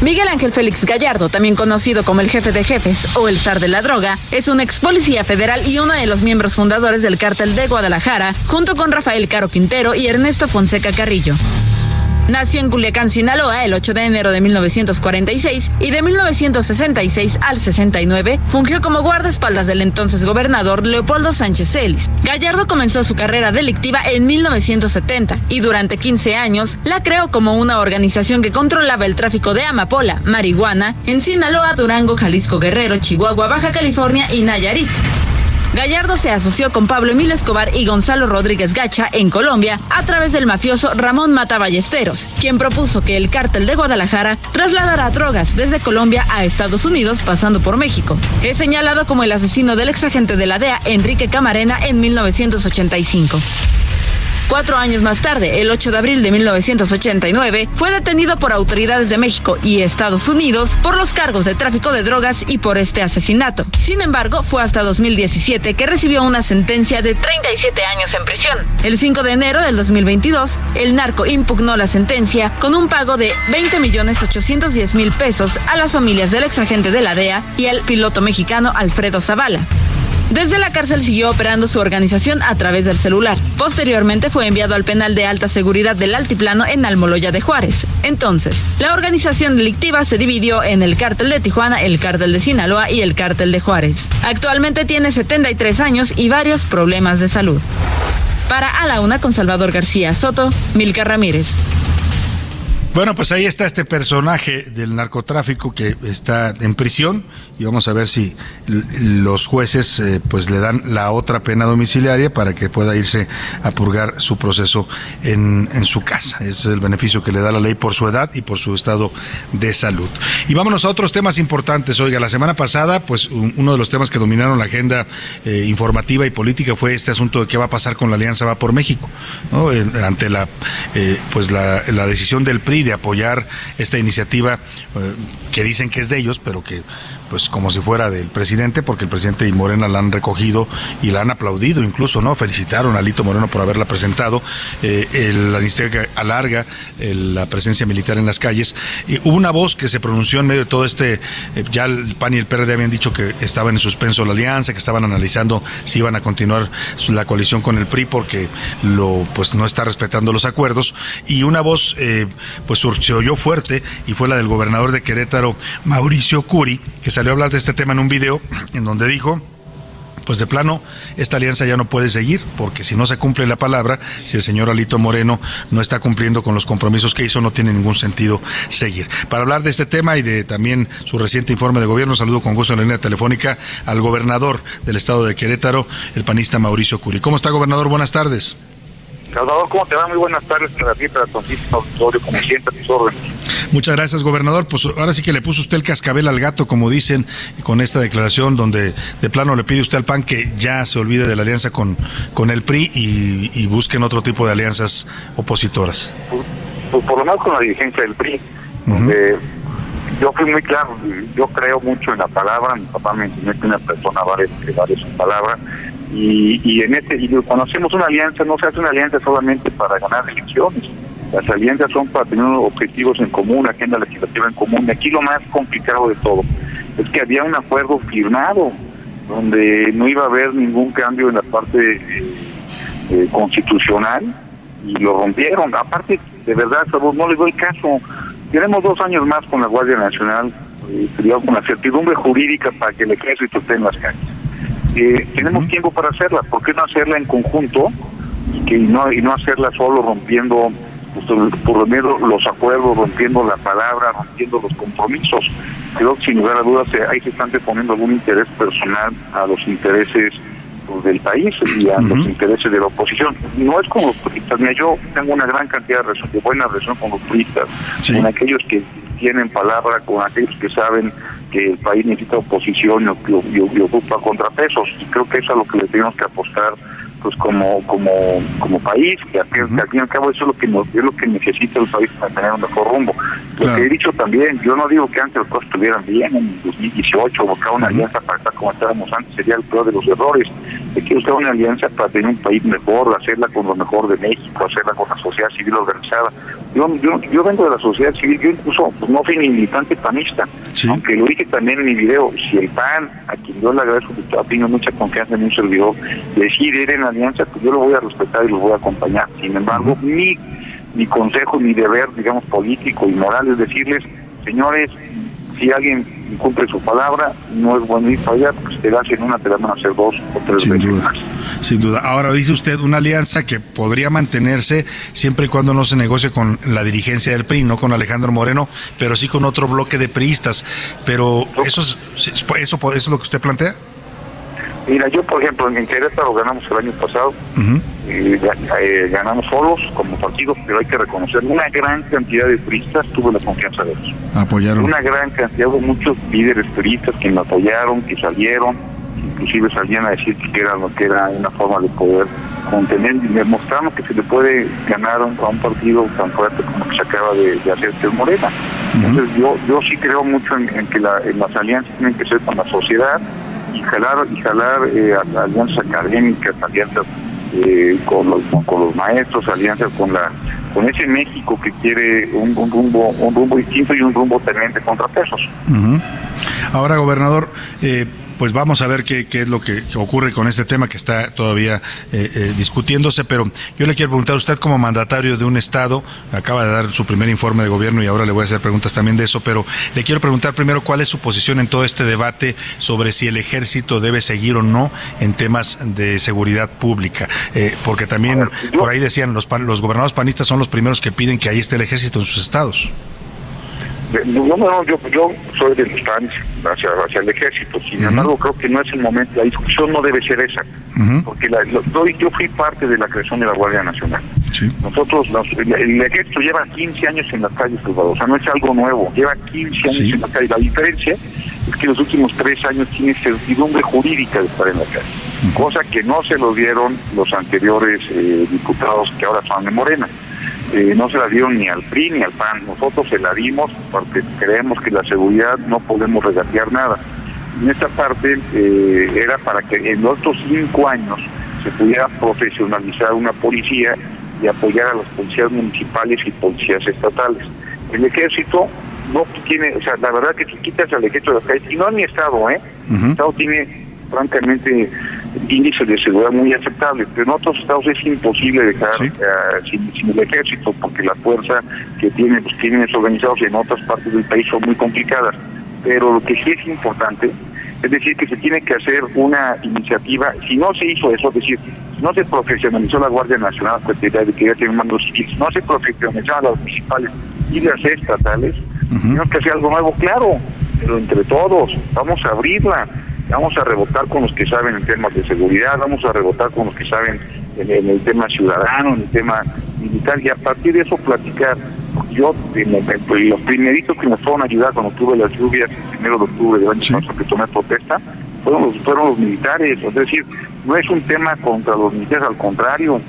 S4: Miguel Ángel Félix Gallardo, también conocido como el jefe de jefes o el zar de la droga, es un ex policía federal y uno de los miembros fundadores del cártel de Guadalajara, junto con Rafael Caro Quintero y Ernesto Fonseca Carrillo. Nació en Culiacán, Sinaloa, el 8 de enero de 1946 y de 1966 al 69 fungió como guardaespaldas del entonces gobernador Leopoldo Sánchez Celis. Gallardo comenzó su carrera delictiva en 1970 y durante 15 años la creó como una organización que controlaba el tráfico de amapola, marihuana, en Sinaloa, Durango, Jalisco, Guerrero, Chihuahua, Baja California y Nayarit.
S14: Gallardo se asoció con Pablo Emilio Escobar y Gonzalo Rodríguez Gacha en Colombia a través del mafioso Ramón Mata Ballesteros, quien propuso que el cártel de Guadalajara trasladara drogas desde Colombia a Estados Unidos pasando por México. Es señalado como el asesino del exagente de la DEA Enrique Camarena en 1985. Cuatro años más tarde, el 8 de abril de 1989, fue detenido por autoridades de México y Estados Unidos por los cargos de tráfico de drogas y por este asesinato. Sin embargo, fue hasta 2017 que recibió una sentencia de 37 años en prisión. El 5 de enero del 2022, el narco impugnó la sentencia con un pago de 20 millones 810 mil pesos a las familias del exagente de la DEA y al piloto mexicano Alfredo Zavala. Desde la cárcel siguió operando su organización a través del celular. Posteriormente fue enviado al penal de alta seguridad del Altiplano en Almoloya de Juárez. Entonces, la organización delictiva se dividió en el cártel de Tijuana, el cártel de Sinaloa y el cártel de Juárez. Actualmente tiene 73 años y varios problemas de salud. Para A la Una con Salvador García Soto, Milka Ramírez.
S3: Bueno, pues ahí está este personaje del narcotráfico que está en prisión y vamos a ver si los jueces eh, pues le dan la otra pena domiciliaria para que pueda irse a purgar su proceso en, en su casa. Ese es el beneficio que le da la ley por su edad y por su estado de salud. Y vámonos a otros temas importantes. Oiga, la semana pasada pues uno de los temas que dominaron la agenda eh, informativa y política fue este asunto de qué va a pasar con la Alianza Va por México, ¿no? ante la eh, pues la, la decisión del PRI de apoyar esta iniciativa eh, que dicen que es de ellos, pero que pues como si fuera del presidente, porque el presidente y Morena la han recogido y la han aplaudido incluso, ¿no? Felicitaron a Lito Moreno por haberla presentado. Eh, la iniciativa que alarga la presencia militar en las calles. Y hubo una voz que se pronunció en medio de todo este, eh, ya el PAN y el PRD habían dicho que estaba en suspenso la alianza, que estaban analizando si iban a continuar la coalición con el PRI porque lo pues no está respetando los acuerdos. Y una voz eh, pues se oyó fuerte y fue la del gobernador de Querétaro, Mauricio Curi, que salió a hablar de este tema en un video en donde dijo pues de plano, esta alianza ya no puede seguir, porque si no se cumple la palabra, si el señor Alito Moreno no está cumpliendo con los compromisos que hizo, no tiene ningún sentido seguir. Para hablar de este tema y de también su reciente informe de gobierno, saludo con gusto en la línea telefónica al gobernador del estado de Querétaro, el panista Mauricio Curi. ¿Cómo está, gobernador? Buenas tardes.
S15: Salvador, ¿cómo te va? Muy buenas tardes para ti, para auditorio, como siempre, tus órdenes.
S3: Muchas gracias, gobernador. Pues ahora sí que le puso usted el cascabel al gato, como dicen, con esta declaración donde de plano le pide usted al PAN que ya se olvide de la alianza con, con el PRI y, busquen otro tipo de alianzas opositoras.
S15: Pues, pues, por lo menos con la dirigencia del PRI. yo fui muy claro, yo creo mucho en la palabra, mi papá me enseñó que una persona vale, vale su palabra, y, y en este y cuando hacemos una alianza no se hace una alianza solamente para ganar elecciones. Las alianzas son para tener objetivos en común agenda legislativa en común y aquí lo más complicado de todo es que había un acuerdo firmado donde no iba a haber ningún cambio en la parte eh, eh, constitucional y lo rompieron. Aparte de verdad no les doy caso. Tenemos dos años más con la Guardia Nacional eh, con la certidumbre jurídica para que el ejército esté en las calles eh, tenemos tiempo para hacerla, ¿por qué no hacerla en conjunto y que no y no hacerla solo rompiendo pues, por lo menos los acuerdos, rompiendo la palabra, rompiendo los compromisos? Creo que sin lugar a dudas eh, ahí se están poniendo algún interés personal a los intereses pues, del país y a los intereses de la oposición. No es con los turistas, mira, yo tengo una gran cantidad de, de buena relación con los turistas, con aquellos que tienen palabra, con aquellos que saben que el país necesita oposición y, ocupa contrapesos. Y creo que eso es a lo que le tenemos que apostar pues como como como país, que, al fin y al cabo eso es lo que nos, es lo que necesita el país para tener un mejor rumbo. Lo que he dicho también, yo no digo que antes las cosas estuvieran bien, en 2018 buscar una alianza para estar como estábamos antes sería el peor de los errores. Hay que buscar una alianza para tener un país mejor, hacerla con lo mejor de México, hacerla con la sociedad civil organizada. Yo, yo, yo vengo de la sociedad civil, yo incluso pues, no fui ni militante panista, aunque lo dije también en mi video, si el PAN, a quien yo le agradezco que tengo mucha confianza en un servidor, decide ir en la alianza, pues yo lo voy a respetar y lo voy a acompañar. Sin embargo, mi, mi consejo, mi deber, digamos, político y moral es decirles, señores, si alguien cumple su palabra, no es bueno ir para allá, porque si te hacen una, te van a hacer dos o tres
S3: Sin
S15: veces
S3: duda.
S15: más.
S3: Sin duda. Ahora dice usted una alianza que podría mantenerse siempre y cuando no se negocie con la dirigencia del PRI, no con Alejandro Moreno, pero sí con otro bloque de priistas. Pero eso es, eso, eso es lo que usted plantea.
S15: Mira, yo por ejemplo en Querétaro ganamos el año pasado, eh, eh, ganamos solos como partido, pero hay que reconocer una gran cantidad de turistas tuvo la confianza de ellos.
S3: Apoyaron.
S15: Una gran cantidad, hubo muchos líderes turistas que me apoyaron, que salieron, inclusive salían a decir que era lo que era una forma de poder contener y demostramos que se le puede ganar a un partido tan fuerte como que se acaba de, hacer que Morena. Entonces yo yo sí creo mucho en, que las alianzas tienen que ser con la sociedad y jalar y jalar eh, alianzas académicas, alianzas eh, con, los, con, los maestros, alianzas con la con ese México que quiere un, rumbo un rumbo distinto y un rumbo teniente contrapesos.
S3: Ahora, gobernador, eh, pues vamos a ver qué, qué es lo que, ocurre con este tema que está todavía eh, eh, discutiéndose, pero yo le quiero preguntar a usted como mandatario de un Estado, acaba de dar su primer informe de gobierno y ahora le voy a hacer preguntas también de eso, pero le quiero preguntar primero cuál es su posición en todo este debate sobre si el ejército debe seguir o no en temas de seguridad pública, eh, porque también por ahí decían los, los gobernadores panistas son los primeros que piden que ahí esté el ejército en sus estados.
S15: No, no, yo, yo soy de distancia hacia, hacia el ejército, sin embargo creo que no es el momento, la discusión no debe ser esa, porque la, yo fui parte de la creación de la Guardia Nacional. Nosotros, el, ejército lleva 15 años en las calles, o sea, no es algo nuevo, lleva 15 años en las calles. La diferencia es que los últimos tres años tiene certidumbre jurídica de estar en la calle, cosa que no se lo dieron los anteriores eh, diputados que ahora son de Morena. Eh, no se la dieron ni al PRI ni al PAN. Nosotros se la dimos porque creemos que la seguridad no podemos regatear nada. En esta parte eh, era para que en los otros cinco años se pudiera profesionalizar una policía y apoyar a las policías municipales y policías estatales. El ejército no tiene, o sea, la verdad que si quitas al ejército de las calles, y no en mi estado, ¿eh? El estado tiene francamente índices de seguridad muy aceptables, pero en otros estados es imposible dejar eh, sin, el ejército porque la fuerza que tienen los crímenes organizados en otras partes del país son muy complicadas. Pero lo que sí es importante es decir, que se tiene que hacer una iniciativa, si no se hizo eso, es decir, no se profesionalizó la Guardia Nacional, pues de que ya tiene mandos civiles, no se profesionalizaron las municipales y las estatales, tenemos que hacer algo nuevo, claro, pero entre todos, vamos a abrirla, vamos a rebotar con los que saben en temas de seguridad, vamos a rebotar con los que saben en, el tema ciudadano, en el tema militar, y a partir de eso platicar. Yo, los primeritos que nos fueron a ayudar cuando tuve las lluvias el primero de octubre del año pasado que tomé protesta, fueron los, fueron los militares. Es decir, no es un tema contra los militares, al contrario,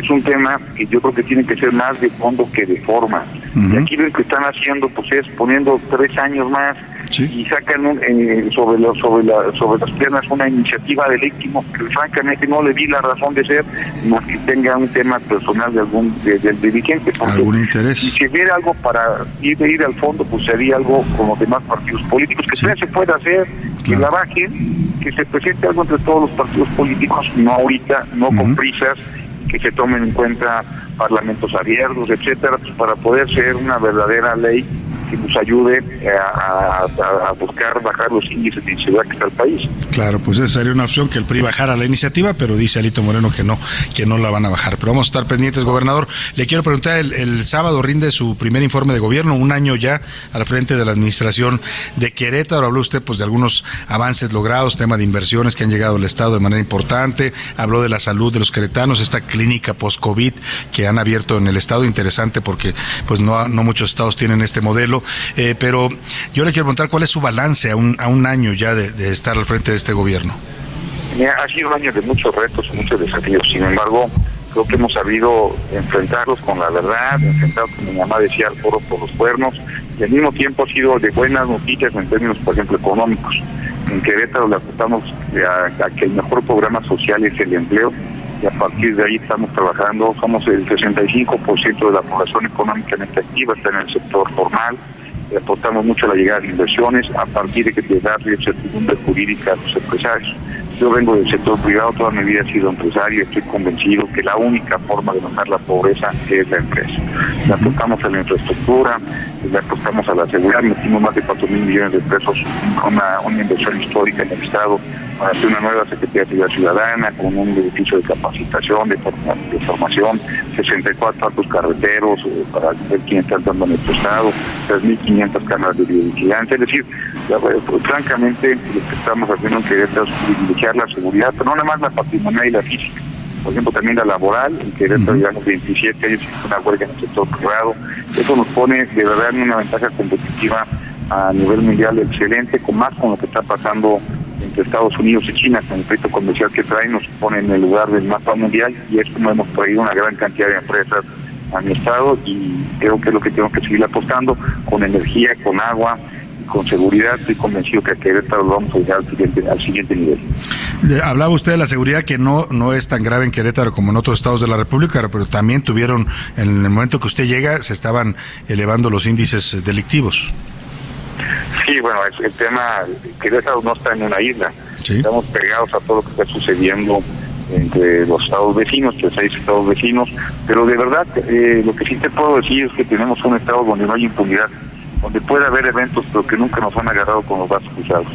S15: es un tema que yo creo que tiene que ser más de fondo que de forma. Y aquí lo que están haciendo pues es poniendo tres años más y sacan eh, sobre, sobre, la, sobre las piernas una iniciativa de ley que francamente no le di la razón de ser, más que tenga un tema personal de algún del dirigente.
S3: ¿Algún interés?
S15: Si se viera algo para ir, ir al fondo, pues sería algo con los demás partidos políticos, que todavía se puede hacer, que la bajen, que se presente algo entre todos los partidos políticos, no ahorita, no con prisas, que se tomen en cuenta parlamentos abiertos, etcétera, pues para poder ser una verdadera ley que nos ayude eh, a, buscar bajar los índices de inseguridad que está el país.
S3: Claro, pues esa sería una opción que el PRI bajara la iniciativa, pero dice Alito Moreno que no, que no la van a bajar. Pero vamos a estar pendientes, gobernador. Le quiero preguntar, el, sábado rinde su primer informe de gobierno, un año ya al frente de la administración de Querétaro. Habló usted pues de algunos avances logrados, tema de inversiones que han llegado al Estado de manera importante. Habló de la salud de los queretanos, esta clínica post-COVID que han abierto en el Estado, interesante porque pues no, no muchos estados tienen este modelo eh, pero yo le quiero preguntar cuál es su balance a un, a un año ya de, estar al frente de este gobierno.
S15: ha sido un año de muchos retos, muchos desafíos, sin embargo, creo que hemos sabido enfrentarlos con la verdad, enfrentarlos, como mi mamá decía, al foro por los cuernos, y al mismo tiempo ha sido de buenas noticias en términos, por ejemplo, económicos. En Querétaro le apuntamos a, que el mejor programa social es el empleo, y a partir de ahí estamos trabajando, somos el 65% de la población económicamente activa, está en el sector formal, aportamos mucho a la llegada de inversiones a partir de que te darle certidumbre jurídica a los empresarios. Yo vengo del sector privado, toda mi vida he sido empresario, estoy convencido que la única forma de bajar la pobreza es la empresa. Le apostamos a la infraestructura, le apostamos a la seguridad, metimos más de 4 mil millones de pesos, una, una inversión histórica en el Estado para hacer una nueva Secretaría de Ciudadana con un edificio de capacitación, de, formación, 64 altos carreteros eh, para ver quién está dando en nuestro estado, 3.500 cámaras de vigilancia, es decir, pues, francamente, lo que estamos haciendo en Querétaro es privilegiar la seguridad, pero no nada más la patrimonial y la física. Por ejemplo, también la laboral, en Querétaro llevamos 27 años y una huelga en el sector privado. Eso nos pone de verdad en una ventaja competitiva a nivel mundial excelente, con más con lo que está pasando entre Estados Unidos y China, con el proyecto comercial que trae, nos pone en el lugar del mapa mundial y es como hemos traído una gran cantidad de empresas a mi estado y creo que es lo que tengo que seguir apostando con energía, con agua, con seguridad estoy convencido que a Querétaro lo vamos a llegar al siguiente, al siguiente nivel.
S3: Hablaba usted de la seguridad que no, no es tan grave en Querétaro como en otros estados de la República, pero también tuvieron, en el momento que usted llega, se estaban elevando los índices delictivos.
S15: Sí, bueno, el, tema, Querétaro no está en una isla, estamos pegados a todo lo que está sucediendo entre los estados vecinos, que seis estados vecinos, pero de verdad eh, lo que sí te puedo decir es que tenemos un estado donde no hay impunidad donde puede haber eventos, pero que nunca nos han agarrado con los brazos cruzados.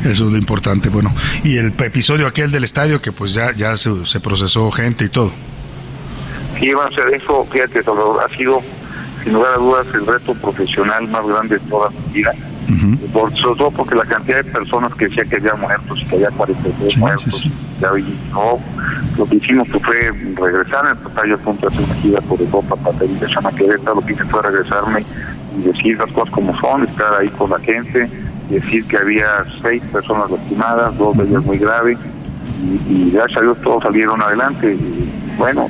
S3: Eso es lo importante, bueno. Y el episodio aquel del estadio, que pues ya, ya se, procesó gente y todo.
S15: Sí, va a ser eso, fíjate, ha sido, sin lugar a dudas, el reto profesional más grande de toda mi vida. Por, sobre todo porque la cantidad de personas que decía que había muertos, que había 43 muertos, ya no, lo que hicimos fue regresar, en total yo punto de hacer una gira por Europa para ir a Querétaro, lo que hice fue regresarme y decir las cosas como son, estar ahí con la gente, decir que había seis personas lastimadas, dos de ellas muy graves, y, gracias a Dios todos salieron adelante. Y, bueno,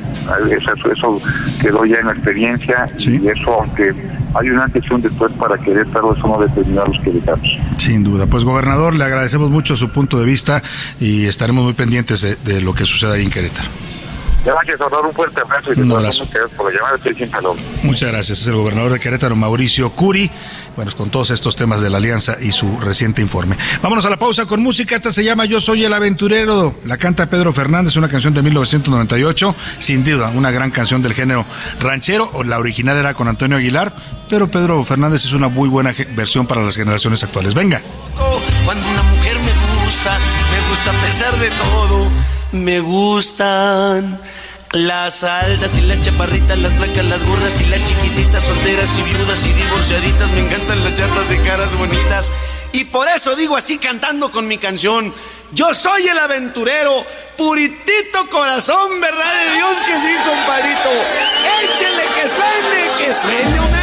S15: eso, eso quedó ya en la experiencia y eso, aunque hay una antes y un después para Querétaro, eso no determina a los queretanos.
S3: Sin duda. Pues, gobernador, le agradecemos mucho su punto de vista y estaremos muy pendientes de, de lo que suceda ahí en Querétaro.
S15: Gracias, Un fuerte abrazo y un abrazo. por la llamada.
S3: Muchas gracias. Es el gobernador de Querétaro, Mauricio Curi. Bueno, con todos estos temas de la alianza y su reciente informe. Vámonos a la pausa con música. Esta se llama Yo Soy el Aventurero. La canta Pedro Fernández, una canción de 1998. Sin duda, una gran canción del género ranchero. La original era con Antonio Aguilar, pero Pedro Fernández es una muy buena versión para las generaciones actuales. Venga.
S13: Cuando una mujer me gusta, me gusta a pesar de todo me gustan. Las altas y las chaparritas, las flacas, las gordas y las chiquititas, solteras y viudas y divorciaditas, me encantan las chatas de caras bonitas. Y por eso digo así cantando con mi canción, yo soy el aventurero, puritito corazón, verdad de Dios que sí, compadrito. Échele que suene, que suene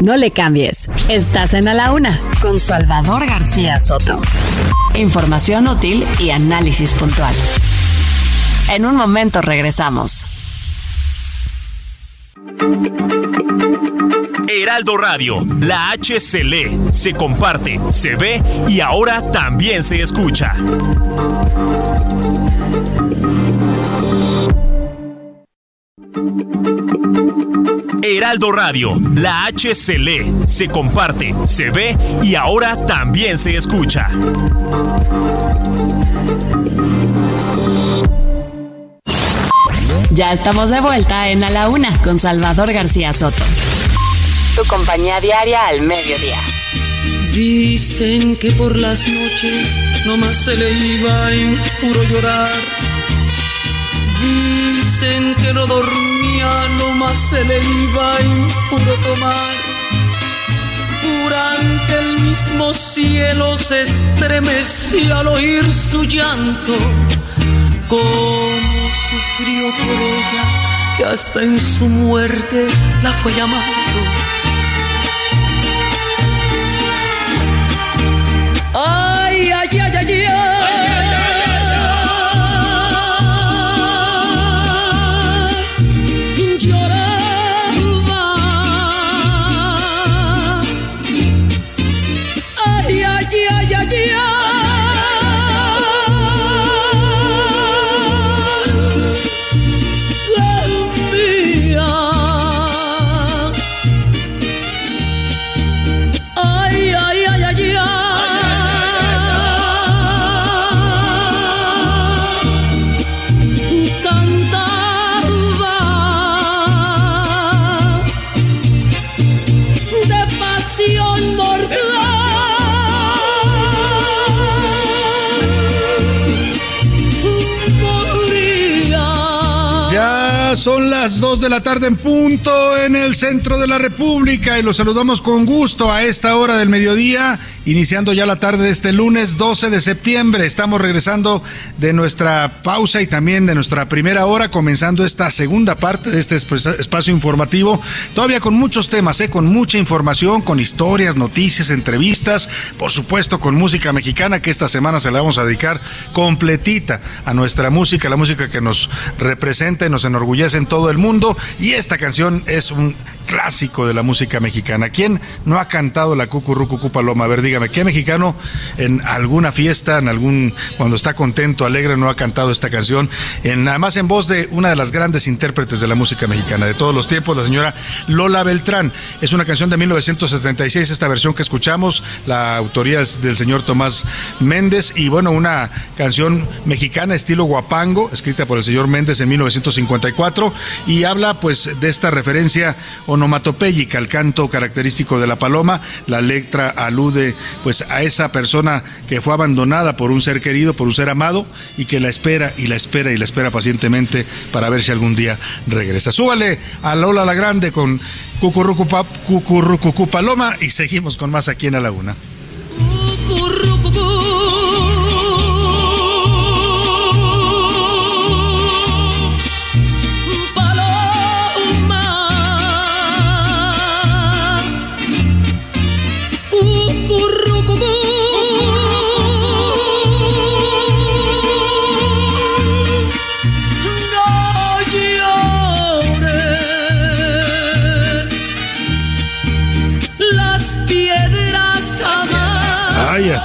S4: No le cambies. Estás en A la Una con Salvador García Soto. Información útil y análisis puntual. En un momento regresamos.
S9: Heraldo Radio, la H se lee, se comparte, se ve y ahora también se escucha. Heraldo Radio, la H se lee, se comparte, se ve y ahora también se escucha.
S4: Ya estamos de vuelta en A la Una con Salvador García Soto. Tu compañía diaria al mediodía.
S16: Dicen que por las noches nomás se le iba en puro llorar Dicen que no dormía, más se le iba en puro tomar. Juran que el mismo cielo se estremecía al oír su llanto. Cómo sufrió por ella, que hasta en su muerte la fue llamando.
S3: Las 2 de la tarde en punto en el centro de la República y los saludamos con gusto a esta hora del mediodía, iniciando ya la tarde de este lunes 12 de septiembre. Estamos regresando de nuestra pausa y también de nuestra primera hora, comenzando esta segunda parte de este espacio informativo, todavía con muchos temas, ¿eh? con mucha información, con historias, noticias, entrevistas, por supuesto con música mexicana que esta semana se la vamos a dedicar completita a nuestra música, la música que nos representa y nos enorgullece en todo el mundo. Y esta canción es un clásico de la música mexicana. ¿Quién no ha cantado la Cucurrucucu Paloma? A ver, dígame, ¿qué mexicano en alguna fiesta, en algún, cuando está contento, alegre, no ha cantado esta canción? En, además en voz de una de las grandes intérpretes de la música mexicana de todos los tiempos, la señora Lola Beltrán. Es una canción de 1976, esta versión que escuchamos, la autoría es del señor Tomás Méndez y bueno, una canción mexicana estilo guapango, escrita por el señor Méndez en 1954 y habla pues de esta referencia onomatopéyica, el canto característico de la paloma. La letra alude pues a esa persona que fue abandonada por un ser querido, por un ser amado y que la espera y la espera y la espera pacientemente para ver si algún día regresa. Súbale a Lola la Grande con Cucurrucucu Paloma y seguimos con más aquí en la laguna.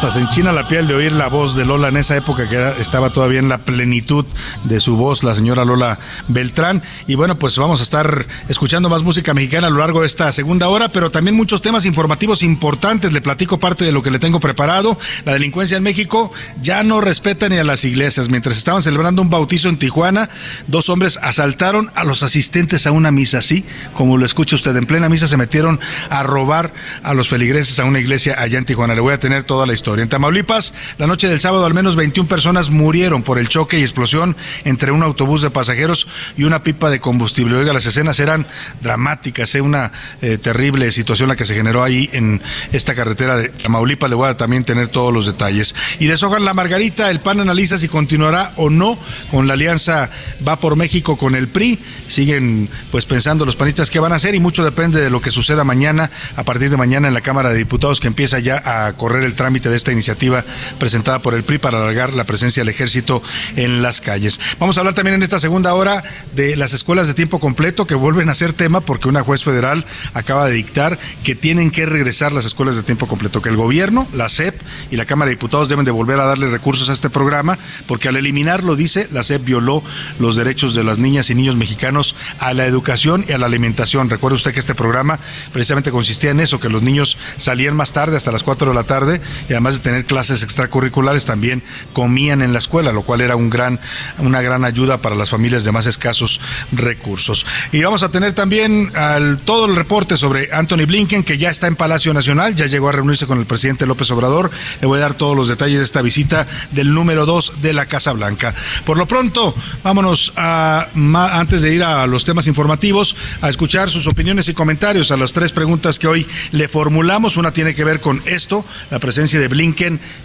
S3: Hasta se enchina la piel de oír la voz de Lola en esa época que estaba todavía en la plenitud de su voz, la señora Lola Beltrán. Y bueno, pues vamos a estar escuchando más música mexicana a lo largo de esta segunda hora, pero también muchos temas informativos importantes. Le platico parte de lo que le tengo preparado. La delincuencia en México ya no respeta ni a las iglesias. Mientras estaban celebrando un bautizo en Tijuana, dos hombres asaltaron a los asistentes a una misa, así como lo escucha usted. En plena misa se metieron a robar a los feligreses a una iglesia allá en Tijuana. Le voy a tener toda la historia. En Tamaulipas, la noche del sábado, al menos 21 personas murieron por el choque y explosión entre un autobús de pasajeros y una pipa de combustible. Oiga, las escenas eran dramáticas, ¿eh? una eh, terrible situación la que se generó ahí en esta carretera de Tamaulipas. Le voy a también tener todos los detalles. Y deshojan la margarita, el PAN analiza si continuará o no con la alianza Va por México con el PRI. Siguen pues pensando los panistas qué van a hacer y mucho depende de lo que suceda mañana, a partir de mañana en la Cámara de Diputados que empieza ya a correr el trámite de esta iniciativa presentada por el PRI para alargar la presencia del ejército en las calles. Vamos a hablar también en esta segunda hora de las escuelas de tiempo completo que vuelven a ser tema porque una juez federal acaba de dictar que tienen que regresar las escuelas de tiempo completo, que el gobierno, la SEP y la Cámara de Diputados deben de volver a darle recursos a este programa porque al eliminarlo, dice, la SEP violó los derechos de las niñas y niños mexicanos a la educación y a la alimentación. Recuerde usted que este programa precisamente consistía en eso, que los niños salían más tarde, hasta las 4 de la tarde, y además tener clases extracurriculares, también comían en la escuela, lo cual era un gran, una gran ayuda para las familias de más escasos recursos. Y vamos a tener también al, todo el reporte sobre Anthony Blinken, que ya está en Palacio Nacional, ya llegó a reunirse con el presidente López Obrador. Le voy a dar todos los detalles de esta visita del número dos de la Casa Blanca. Por lo pronto, vámonos a, antes de ir a los temas informativos, a escuchar sus opiniones y comentarios a las tres preguntas que hoy le formulamos. Una tiene que ver con esto, la presencia de Blinken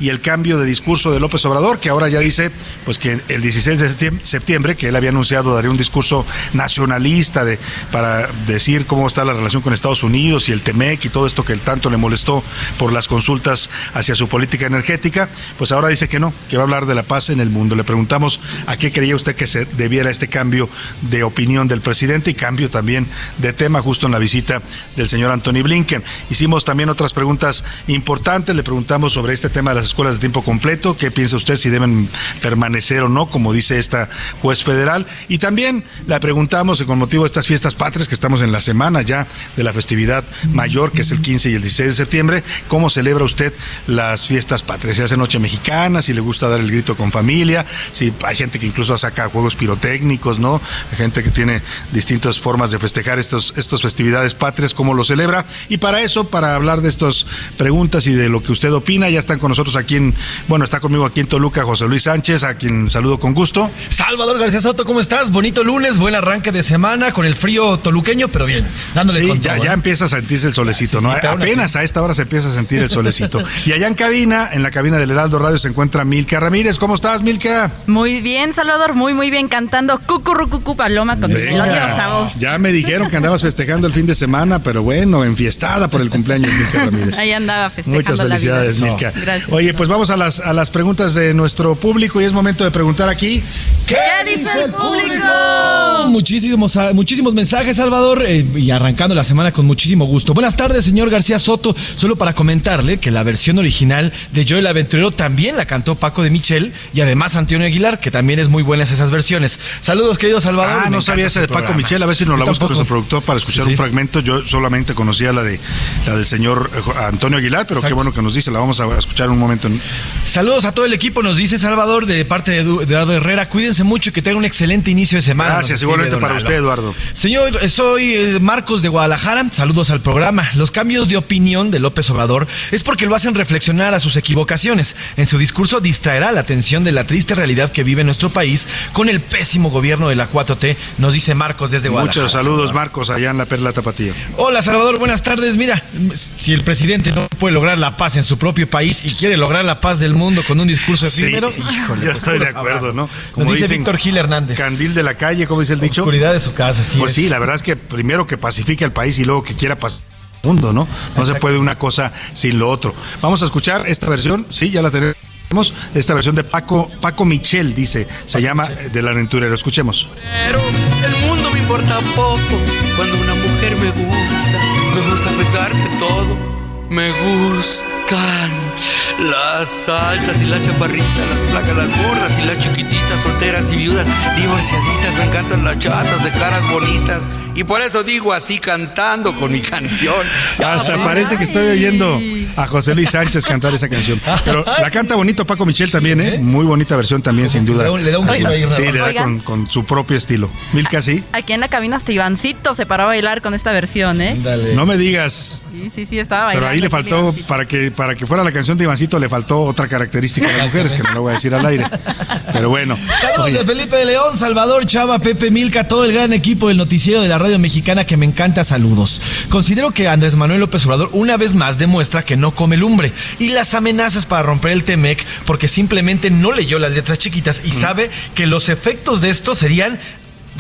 S3: y el cambio de discurso de López Obrador, que ahora ya dice pues que el 16 de septiembre, que él había anunciado daría un discurso nacionalista de, para decir cómo está la relación con Estados Unidos y el TEMEC y todo esto que él tanto le molestó por las consultas hacia su política energética, pues ahora dice que no, que va a hablar de la paz en el mundo. Le preguntamos a qué creía usted que se debiera este cambio de opinión del presidente y cambio también de tema justo en la visita del señor Anthony Blinken. Hicimos también otras preguntas importantes, le preguntamos sobre este tema de las escuelas de tiempo completo, qué piensa usted si deben permanecer o no, como dice esta juez federal. Y también le preguntamos, con motivo de estas fiestas patrias, que estamos en la semana ya de la festividad mayor, que es el 15 y el 16 de septiembre, ¿cómo celebra usted las fiestas patrias? ¿Se hace noche mexicana? ¿Si le gusta dar el grito con familia? Si hay gente que incluso saca juegos pirotécnicos, ¿no? Hay gente que tiene distintas formas de festejar estos, estos festividades patrias, ¿cómo lo celebra? Y para eso, para hablar de estas preguntas y de lo que usted opina, ya están con nosotros aquí en, bueno, está conmigo aquí en Toluca José Luis Sánchez, a quien saludo con gusto.
S17: Salvador García Soto, ¿cómo estás? Bonito lunes, buen arranque de semana con el frío toluqueño, pero bien, dándole
S3: Sí,
S17: con
S3: ya,
S17: todo,
S3: ya
S17: ¿eh?
S3: empieza a sentirse el solecito,
S17: Sí,
S3: ¿no?
S17: sí,
S3: Apenas a esta hora se empieza a sentir el solecito. y allá en cabina, en la cabina del Heraldo Radio, se encuentra Milka Ramírez. ¿Cómo estás, Milka?
S14: Muy bien, Salvador, muy, muy bien, cantando Cucurrucucu Paloma con melodiosa voz.
S3: Ya me dijeron que andabas festejando el fin de semana, pero bueno, enfiestada por el cumpleaños de Milka Ramírez.
S14: Ahí andaba festejando
S3: Muchas
S14: la vida. Gracias.
S3: Oye, pues vamos a las, a las preguntas de nuestro público y es momento de preguntar aquí. ¿Qué,
S14: dice el público?
S17: Muchísimos, ah, muchísimos mensajes, Salvador, eh, y arrancando la semana con muchísimo gusto. Buenas tardes, señor García Soto. Solo para comentarle que la versión original de Joel Aventurero también la cantó Paco de Michel y además Antonio Aguilar, que también es muy buenas esas versiones. Saludos, querido Salvador.
S3: Ah, no sabía ese de Paco
S17: programa.
S3: Michel, a ver si nos la busca nuestro productor para escuchar
S17: Sí,
S3: un fragmento. Yo solamente conocía la de la del señor eh, Antonio Aguilar, pero qué bueno que nos dice, la vamos a escuchar un momento. en-
S17: Saludos a todo el equipo, nos dice Salvador, de parte de Edu- Eduardo Herrera. Cuídense mucho y que tengan un excelente inicio de semana.
S3: Gracias, igualmente para usted, Eduardo.
S17: Señor, soy eh, Marcos de Guadalajara. Saludos al programa. Los cambios de opinión de López Obrador es porque lo hacen reflexionar a sus equivocaciones. En su discurso distraerá la atención de la triste realidad que vive nuestro país con el pésimo gobierno de la 4T, nos dice Marcos desde Guadalajara.
S3: Muchos saludos, Marcos, allá en la Perla Tapatía.
S17: Hola Salvador, buenas tardes. Mira, si el presidente no puede lograr la paz en su propio país y quiere lograr la paz del mundo con un discurso
S3: Sí,
S17: efímero,
S3: híjole, yo
S17: pues,
S3: estoy de acuerdo,
S17: abrazos.
S3: ¿no?
S17: Nos dice Víctor Gil Hernández.
S3: Candil de la calle, como dice el dicho.
S17: Oscuridad de su casa, sí.
S3: Pues
S17: es.
S3: sí, la verdad es que primero que pacifique al país y luego que quiera pasar el mundo, ¿no? No se puede una cosa sin lo otro. Vamos a escuchar esta versión, sí, ya la tenemos. Esta versión de Paco, Paco Michel, dice, se llama eh, Del Aventurero. Escuchemos.
S18: Pero el mundo me importa poco cuando una mujer me gusta. Me gusta a pesar de todo. Me gustan las altas y las chaparritas, las flacas, las gordas y las chiquititas, solteras y viudas, divorciaditas. Me encantan las chatas de caras bonitas. Y por eso digo así cantando con mi canción.
S3: Hasta parece que estoy oyendo a José Luis Sánchez cantar esa canción. Pero la canta bonito Paco Michel también, ¿eh? Muy bonita versión también, sin duda.
S17: le da un- giro ahí,
S3: Sí, le da con, con su propio estilo. Milka, sí.
S14: Aquí en la cabina hasta Ivancito se paró a bailar con esta versión, ¿eh?
S3: No me digas.
S14: Sí, sí, sí, estaba bailando.
S3: Pero ahí le faltó, para que, para que fuera la canción de Ivancito, le faltó otra característica de las mujeres, que no lo voy a decir al aire. Pero bueno.
S17: Saludos
S3: Oye,
S17: de Felipe de León, Salvador, Chava, Pepe Milka, todo el gran equipo del noticiero de la radio mexicana que me encanta. Saludos. Considero que Andrés Manuel López Obrador una vez más demuestra que no come lumbre y las amenazas para romper el Temec porque simplemente no leyó las letras chiquitas y sabe que los efectos de esto serían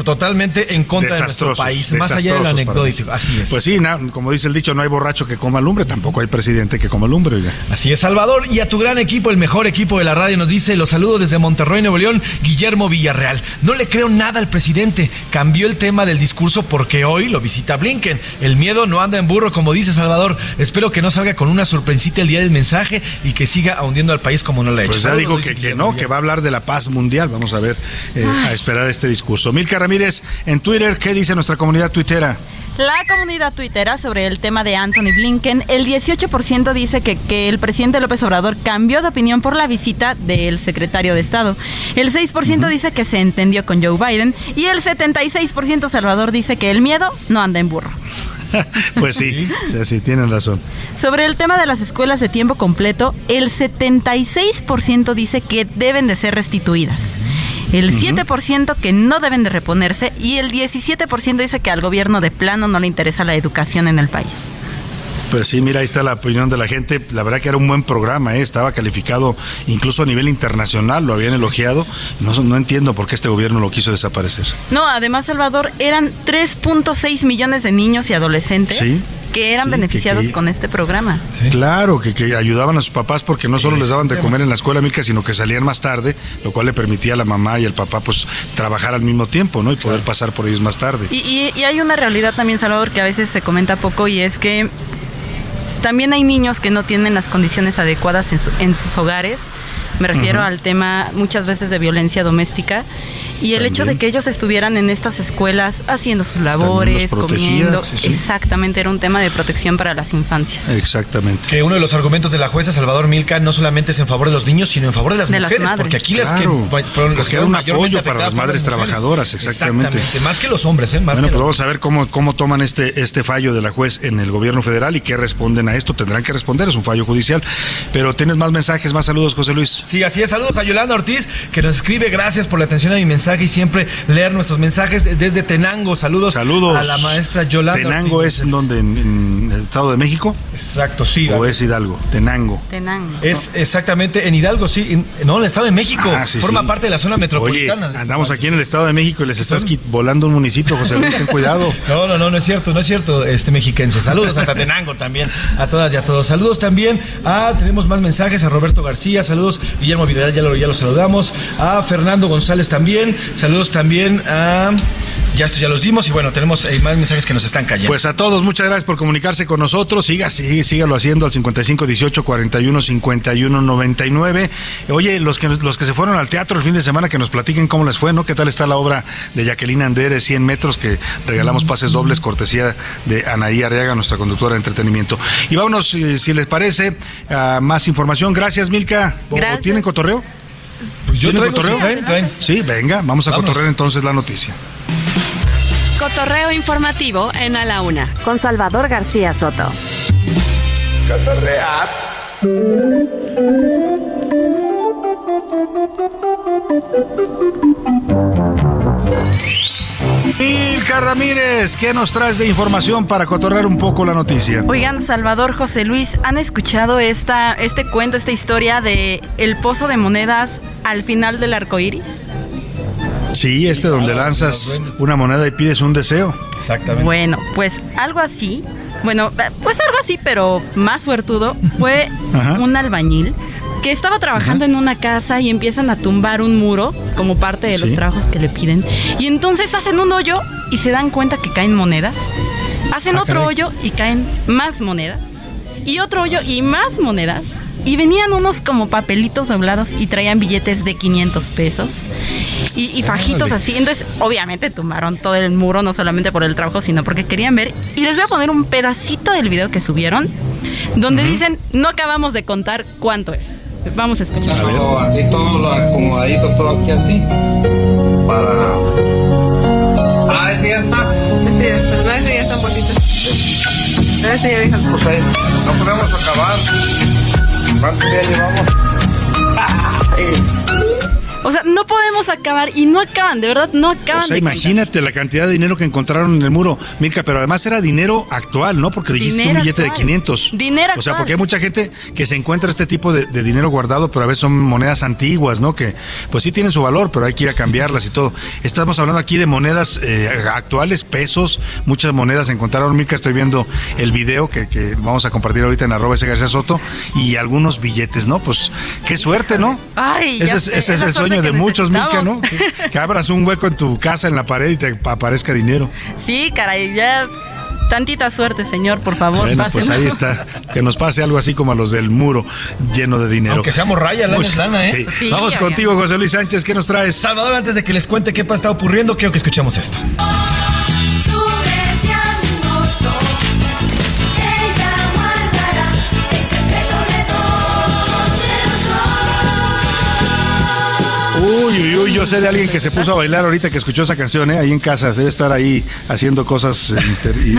S17: totalmente en contra de nuestro país, más allá de lo anecdótico. Así es.
S3: Pues sí, na- como dice el dicho, no hay borracho que coma lumbre, tampoco hay presidente que coma lumbre.
S17: Así es, Salvador. Y a tu gran equipo, el mejor equipo de la radio, nos dice los saludos desde Monterrey, Nuevo León, Guillermo Villarreal. No le creo nada al presidente. Cambió el tema del discurso porque hoy lo visita Blinken. El miedo no anda en burro, como dice Salvador. Espero que no salga con una sorpresita el día del mensaje y que siga hundiendo al país como no lo ha hecho.
S3: Pues ya digo que, no, que va a hablar de la paz mundial. Vamos a ver, eh, a esperar este discurso. Milka Ramírez, en Twitter, ¿qué dice nuestra comunidad tuitera?
S14: La comunidad tuitera sobre el tema de Anthony Blinken, el 18% dice que, que el presidente López Obrador cambió de opinión por la visita del secretario de Estado. El 6% dice que se entendió con Joe Biden y el 76% Salvador dice que el miedo no anda en burro.
S3: Pues sí, sí, sí, tienen razón.
S14: Sobre el tema de las escuelas de tiempo completo, el 76% dice que deben de ser restituidas. El 7% que no deben de reponerse y el 17% dice que al gobierno de plano no le interesa la educación en el país.
S3: Pues sí, mira, ahí está la opinión de la gente. La verdad que era un buen programa, ¿eh? estaba calificado incluso a nivel internacional, lo habían elogiado. No, no entiendo por qué este gobierno lo quiso desaparecer.
S14: No, además, Salvador, eran 3.6 millones de niños y adolescentes
S3: Sí.
S14: que eran
S3: Sí,
S14: beneficiados
S3: que- que-
S14: con este programa.
S3: Claro, que, que ayudaban a sus papás porque no solo les daban de comer en la escuela, Milka, sino que salían más tarde, lo cual le permitía a la mamá y al papá pues trabajar al mismo tiempo, ¿no? Y poder pasar por ellos más tarde.
S14: Y, y- y hay una realidad también, Salvador, que a veces se comenta poco y es que también hay niños que no tienen las condiciones adecuadas en, su- en sus hogares. Me refiero al tema muchas veces de violencia doméstica y el hecho de que ellos estuvieran en estas escuelas haciendo sus labores, comiendo, exactamente era un tema de protección para las infancias.
S3: Exactamente.
S17: Que uno de los argumentos de la jueza Salvador Milka no solamente es en favor de los niños, sino en favor de las
S14: De
S17: mujeres, porque aquí las que fueron
S3: porque
S17: que
S3: era un apoyo para las madres trabajadoras, exactamente.
S17: Más que los hombres, ¿eh? Más
S3: bueno,
S17: que
S3: pues
S17: los-
S3: vamos a ver cómo, cómo toman este, este fallo de la juez en el gobierno federal y qué responden a esto. Tendrán que responder, es un fallo judicial. Pero tienes más mensajes, más saludos, José Luis.
S17: Sí, así es. Saludos a Yolanda Ortiz, que nos escribe. Gracias por la atención a mi mensaje y siempre leer nuestros mensajes desde Tenango. Saludos,
S3: Saludos.
S17: a la maestra Yolanda
S3: Tenango
S17: Ortiz.
S3: es en donde, en, en el Estado de México.
S17: Exacto, sí.
S3: O es Hidalgo, Tenango.
S14: Tenango.
S17: Es exactamente en Hidalgo, sí. en- no, en el Estado de México.
S3: Ah, sí,
S17: Forma
S3: sí.
S17: parte de la zona
S3: Oye,
S17: metropolitana.
S3: andamos aquí en el Estado de México y les estás volando un municipio, José Luis, ten cuidado.
S17: No, no, no, no es cierto, no es cierto, este mexiquense. Saludos a Tatenango también, a todas y a todos. Saludos también a, tenemos más mensajes, a Roberto García, saludos, Guillermo Vidal, ya lo, ya lo saludamos, a Fernando González también, saludos también a, ya estos ya los dimos y bueno, tenemos eh, más mensajes que nos están cayendo.
S3: Pues a todos, muchas gracias por comunicarse con nosotros. Siga, sí, sígalo haciendo al 55 18 41 51 99. Oye, los que los que se fueron al teatro el fin de semana, que nos platiquen cómo les fue, ¿no? ¿Qué tal está la obra de Jacqueline Andere, 100 metros, que regalamos pases dobles, cortesía de Anaí Arriaga, nuestra conductora de entretenimiento. Y vámonos, si, si les parece, a más información. Gracias, Milka. ¿O-
S14: Gracias.
S3: ¿Tienen cotorreo?
S17: Pues yo
S3: ¿Tienen
S17: traigo,
S3: cotorreo?
S17: sí, traen, traen.
S3: Sí, venga, vamos a cotorrear entonces la noticia.
S4: Cotorreo informativo en A la Una con Salvador García Soto.
S3: Milka Ramírez, ¿qué nos traes de información para cotorrear un poco la noticia?
S14: Oigan, Salvador, José Luis, ¿han escuchado esta, este cuento, esta historia de el pozo de monedas al final del arco iris?
S3: Sí, este donde lanzas una moneda y pides un deseo.
S17: Exactamente.
S14: Bueno, pues algo así, bueno, pues algo así, pero más suertudo, fue
S3: Ajá.
S14: un albañil que estaba trabajando en una casa y empiezan a tumbar un muro como parte de los
S3: Sí.
S14: trabajos que le piden. Y entonces hacen un hoyo y se dan cuenta que caen monedas. Hacen
S3: Ah,
S14: otro
S3: caray.
S14: hoyo y caen más monedas. Y otro hoyo y más monedas. Y venían unos como papelitos doblados y traían billetes de 500 pesos. Y, y fajitos
S3: Órale.
S14: así. Entonces, obviamente tumbaron todo el muro, no solamente por el trabajo, sino porque querían ver. Y les voy a poner un pedacito del video que subieron, donde dicen, no acabamos de contar cuánto es. Vamos a escuchar.
S19: Todo así, todo lo acomodadito, todo aquí así. Para. Ah, ese ya está.
S20: Sí, pero no, ese ya está un poquito. Ese ya dijo.
S19: Pues ahí, no podemos acabar. ¿Cuántos días llevamos?
S14: O sea, no podemos acabar y no acaban, de verdad, no acaban
S3: O sea,
S14: de contar.
S3: imagínate la cantidad de dinero que encontraron en el muro, Milka, pero además era dinero actual, ¿no? Porque dijiste
S14: Dinero
S3: un billete
S14: actual.
S3: de 500.
S14: Dinero
S3: O sea,
S14: actual.
S3: porque hay mucha gente que se encuentra este tipo de, de dinero guardado, pero a veces son monedas antiguas, ¿no? Que pues sí tienen su valor, pero hay que ir a cambiarlas y todo. Estamos hablando aquí de monedas eh, actuales, pesos, muchas monedas encontraron, Milka, estoy viendo el video que, que vamos a compartir ahorita en arroba ese García Soto y algunos billetes, ¿no? Pues qué suerte, ¿no?
S14: Ay, ya
S3: Ese es, ese es el
S14: suerte
S3: sueño de muchos, Milka, ¿no? Que, que abras un hueco en tu casa, en la pared y te aparezca dinero.
S14: Sí, caray, ya tantita suerte, señor, por favor.
S3: Bueno, pues ahí está. Que nos pase algo así como a los del muro lleno de dinero.
S17: Aunque seamos raya, lana es lana, ¿eh?
S3: sí.
S14: Sí,
S3: Vamos contigo, José Luis Sánchez. ¿Qué nos traes?
S17: Salvador, antes de que les cuente qué está ocurriendo, quiero que escuchemos esto.
S3: Uy, uy, uy, yo sé de alguien que se puso a bailar ahorita que escuchó esa canción, ¿eh? Ahí en casa. Debe estar ahí haciendo cosas y,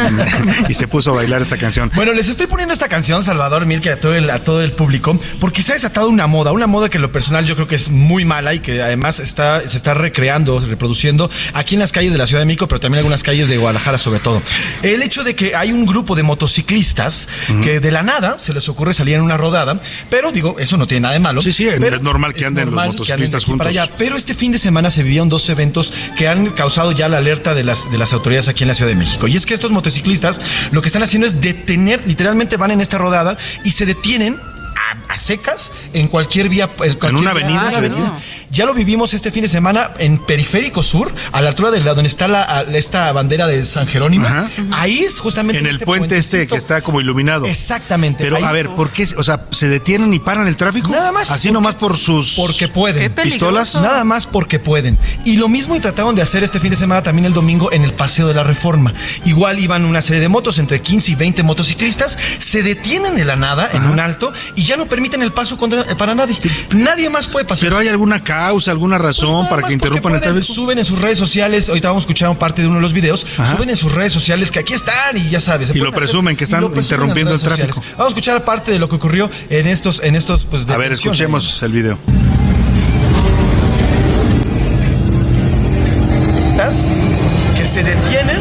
S3: y se puso a bailar esta canción.
S17: Bueno, les estoy poniendo esta canción, Salvador Milke, a todo el, a todo el público, porque se ha desatado una moda, una moda que en lo personal yo creo que es muy mala y que además está, se está recreando, reproduciendo aquí en las calles de la Ciudad de México, pero también en algunas calles de Guadalajara sobre todo. El hecho de que hay un grupo de motociclistas que de la nada se les ocurre salir en una rodada, pero digo, eso no tiene nada de malo.
S3: Sí, sí,
S17: pero
S3: es normal que anden los
S17: normal que
S3: motociclistas
S17: anden para
S3: juntos.
S17: Pero este fin de semana se vivían dos eventos que han causado ya la alerta de las, de las autoridades aquí en la Ciudad de México. Y es que estos motociclistas lo que están haciendo es detener, literalmente van en esta rodada y se detienen a, secas en cualquier vía. En, cualquier
S3: una avenida.
S17: Ya lo vivimos este fin de semana en Periférico Sur, a la altura de la- donde está la, a- esta bandera de San Jerónimo. Ahí es justamente
S3: En el puente este que está como iluminado.
S17: Exactamente.
S3: Pero
S17: Ahí-
S3: a ver, ¿por qué? O sea, ¿se detienen y paran el tráfico?
S17: Nada más.
S3: Así nomás por sus
S17: Porque pueden.
S3: pistolas.
S17: Nada más porque pueden. Y lo mismo y trataron de hacer este fin de semana también el domingo en el Paseo de la Reforma. Igual iban una serie de motos, entre 15 y 20 motociclistas, se detienen de la nada en un alto y ya no permiten el paso contra- eh, para nadie. Nadie más puede pasar.
S3: Pero hay alguna causa, alguna razón para que interrumpan el
S17: Pueden,
S3: tráfico.
S17: Suben en sus redes sociales, ahorita vamos a escuchar parte de uno de los videos, suben en sus redes sociales que aquí están y ya sabes.
S3: Y lo
S17: hacer-
S3: presumen que están interrumpiendo el tráfico.
S17: sociales. Vamos a escuchar parte de lo que ocurrió en estos, en estos, pues,
S3: A ver, escuchemos el video.
S17: que se detienen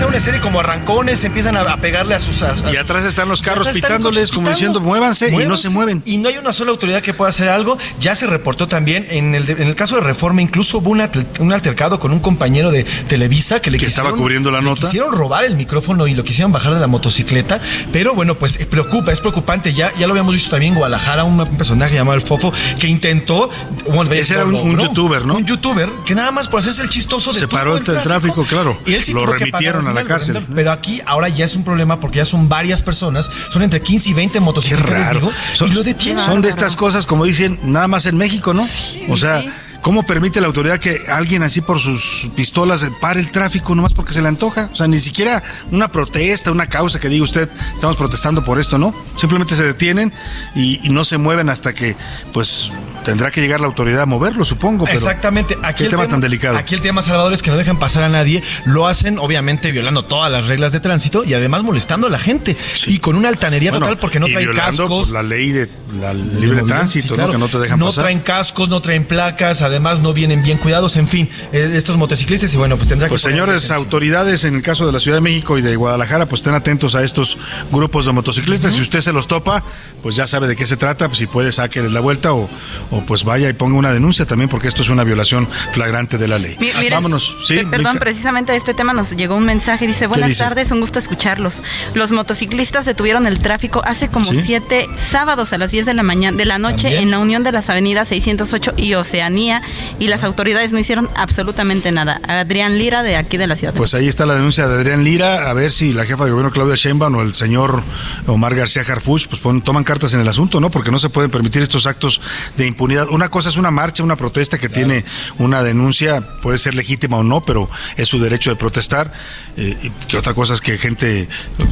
S17: y empiezan a hacer una serie como arrancones, empiezan a, pegarle a sus... a- a-
S3: Y atrás están los carros pitándoles, como
S17: pitando.
S3: diciendo, muévanse, y no se mueven.
S17: Y no hay una sola autoridad que pueda hacer algo. Ya se reportó también en el, en el caso de Reforma, incluso hubo un, atel- un altercado con un compañero de Televisa que le
S3: Que estaba
S17: quisieron-
S3: cubriendo la
S17: le
S3: nota.
S17: quisieron robar el micrófono y lo quisieron bajar de la motocicleta. Pero bueno, pues eh, preocupa, es preocupante. Ya, ya lo habíamos visto también en Guadalajara, un, un personaje llamado El Fofo que intentó. Bueno,
S3: Ese era un- youtuber, ¿no?
S17: Un youtuber que nada más por hacerse el chistoso de
S3: Se paró el tráfico, claro.
S17: y él sí
S3: Lo remitieron a la cárcel.
S17: Pero aquí ahora ya es un problema porque ya son varias personas, son entre 15 y 20
S3: Qué
S17: motociclistas, digo,
S3: Son,
S17: y lo detienen.
S3: son de estas cosas, como dicen, nada más en México, ¿no? o sea, ¿cómo permite la autoridad que alguien así por sus pistolas pare el tráfico nomás porque se le antoja? O sea, ni siquiera una protesta, una causa que diga usted, estamos protestando por esto, ¿no? Simplemente se detienen y, y no se mueven hasta que, pues, tendrá que llegar la autoridad a moverlo, supongo. Pero
S17: Exactamente. Aquí
S3: qué
S17: el
S3: tema, tan delicado.
S17: Aquí el tema, Salvador, es que no dejan pasar a nadie. Lo hacen, obviamente, violando todas las reglas de tránsito y además molestando a la gente. Y con una altanería
S3: Bueno,
S17: total porque no
S3: y
S17: traen
S3: violando,
S17: cascos.
S3: pues, la ley de la libre tránsito,
S17: sí,
S3: ¿no? Que no te dejan
S17: No
S3: pasar.
S17: traen cascos, no traen placas, además no vienen bien cuidados, en fin, eh, estos motociclistas y bueno, pues tendrá
S3: Pues
S17: que... poner
S3: señores autoridades, en el caso de la Ciudad de México y de Guadalajara, pues estén atentos a estos grupos de motociclistas. Si usted se los topa, pues ya sabe de qué se trata. Pues si puede, sáqueles la vuelta o, o pues vaya y ponga una denuncia también, porque esto es una violación flagrante de la ley.
S14: Mi- mire,
S3: Vámonos. Sí,
S14: pe- Perdón,
S3: Mica.
S14: precisamente a este tema nos llegó un mensaje. Dice, buenas
S3: dice?
S14: tardes, un gusto escucharlos. Los motociclistas detuvieron el tráfico hace como
S3: ¿Sí?
S14: siete sábados a las 10 de la mañana de la noche
S3: ¿También?
S14: en la unión de las avenidas 608 y Oceanía y las autoridades no hicieron absolutamente nada. Adrián Lira de aquí de la ciudad.
S3: Pues ahí está la denuncia de Adrián Lira, a ver si la jefa de gobierno Claudia Sheinbaum o el señor Omar García Harfuch pues pon- toman cartas en el asunto, ¿no? Porque no se pueden permitir estos actos de impunidad. Una cosa es una marcha, una protesta que tiene una denuncia, puede ser legítima o no, pero es su derecho de protestar. Eh, y que otra cosa es que gente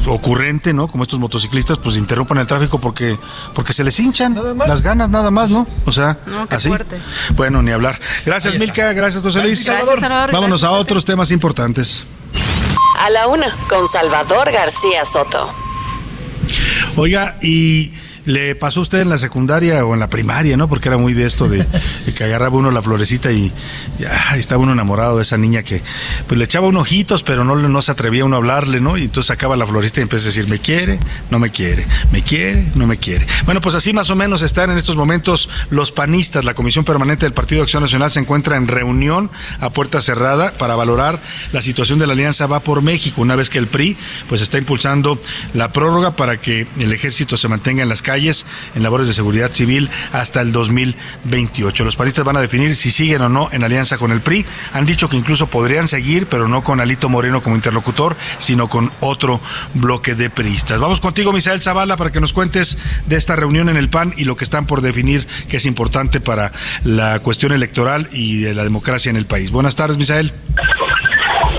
S3: ocurrente, ¿no? Como estos motociclistas, pues interrumpan el tráfico porque porque se les hinchan las ganas nada más, ¿no? O sea,
S14: No, qué
S3: así.
S14: fuerte.
S3: Bueno, ni hablar. Gracias. Milka, gracias, José
S14: Gracias,
S3: Luis.
S14: Salvador. Salvador,
S3: Vámonos
S14: gracias,
S3: a otros temas importantes.
S4: A la una, con Salvador García Soto.
S3: Oiga, y le pasó a usted en la secundaria o en la primaria, ¿no? Porque era muy de esto de, de que agarraba uno la florecita y, y, ah, estaba uno enamorado de esa niña que pues le echaba unos ojitos, pero no, no se atrevía uno a hablarle, ¿no? Y entonces sacaba la florecita y empezó a decir, me quiere, no me quiere, me quiere, no me quiere. Bueno, pues así más o menos están en estos momentos los panistas. La Comisión Permanente del Partido de Acción Nacional se encuentra en reunión a puerta cerrada para valorar la situación de la Alianza Va por México, una vez que el PRI pues está impulsando la prórroga para que el ejército se mantenga en las calles en labores de seguridad civil hasta el 2028. Los panistas van a definir si siguen o no en alianza con el PRI. Han dicho que incluso podrían seguir, pero no con Alito Moreno como interlocutor, sino con otro bloque de priistas. Vamos contigo, Misael Zavala, para que nos cuentes de esta reunión en el PAN y lo que están por definir que es importante para la cuestión electoral y de la democracia en el país. Buenas tardes, Misael.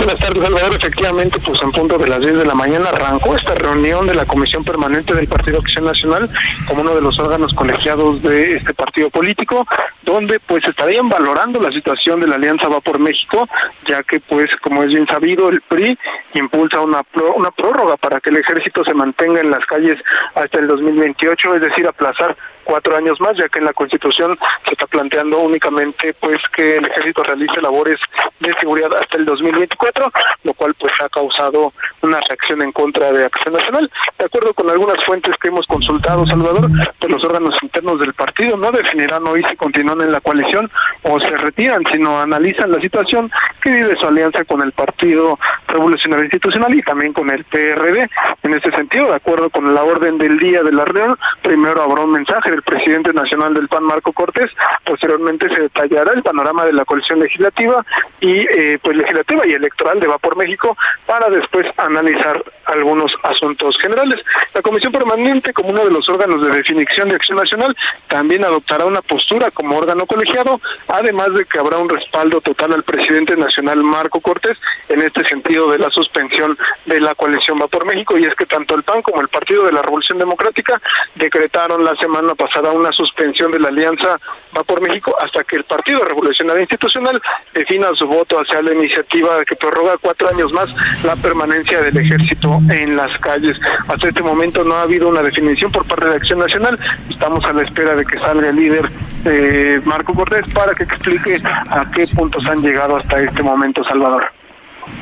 S21: Buenas tardes, Salvador. Efectivamente, pues en punto de las 10 de la mañana arrancó esta reunión de la Comisión Permanente del Partido Acción Nacional como uno de los órganos colegiados de este partido político, donde pues estarían valorando la situación de la Alianza Va por México, ya que pues como es bien sabido, el PRI impulsa una, pro- una prórroga para que el ejército se mantenga en las calles hasta el 2028, es decir, aplazar cuatro años más, ya que en la Constitución se está planteando únicamente pues que el ejército realice labores de seguridad hasta el 2024, lo cual pues ha causado una reacción en contra de Acción Nacional. De acuerdo con algunas fuentes que hemos consultado, Salvador, pues los órganos internos del partido no definirán hoy si continúan en la coalición o se retiran, sino analizan la situación que vive su alianza con el Partido Revolucionario Institucional y también con el PRD. En este sentido, de acuerdo con la orden del día de la reunión, primero habrá un mensaje del presidente nacional del PAN, Marco Cortés, posteriormente se detallará el panorama de la coalición legislativa y eh, pues legislativa y electoral de Va por México para después analizar algunos asuntos generales. La Comisión Permanente, como uno de los órganos de definición de acción nacional, también adoptará una postura como órgano colegiado, además de que habrá un respaldo total al presidente nacional Marco Cortés en este sentido de la suspensión de la coalición Va por México y es que tanto el PAN como el Partido de la Revolución Democrática decretaron la semana pasada una suspensión de la alianza Va por México hasta que el Partido Revolucionario Institucional defina su voto hacia la iniciativa que prorroga cuatro años más la permanencia del ejército en las calles. Hasta este momento no ha habido una definición por parte de Acción Nacional. Estamos a la espera de que salga el líder eh, Marco Cortés para que explique a qué puntos han llegado hasta este momento, Salvador.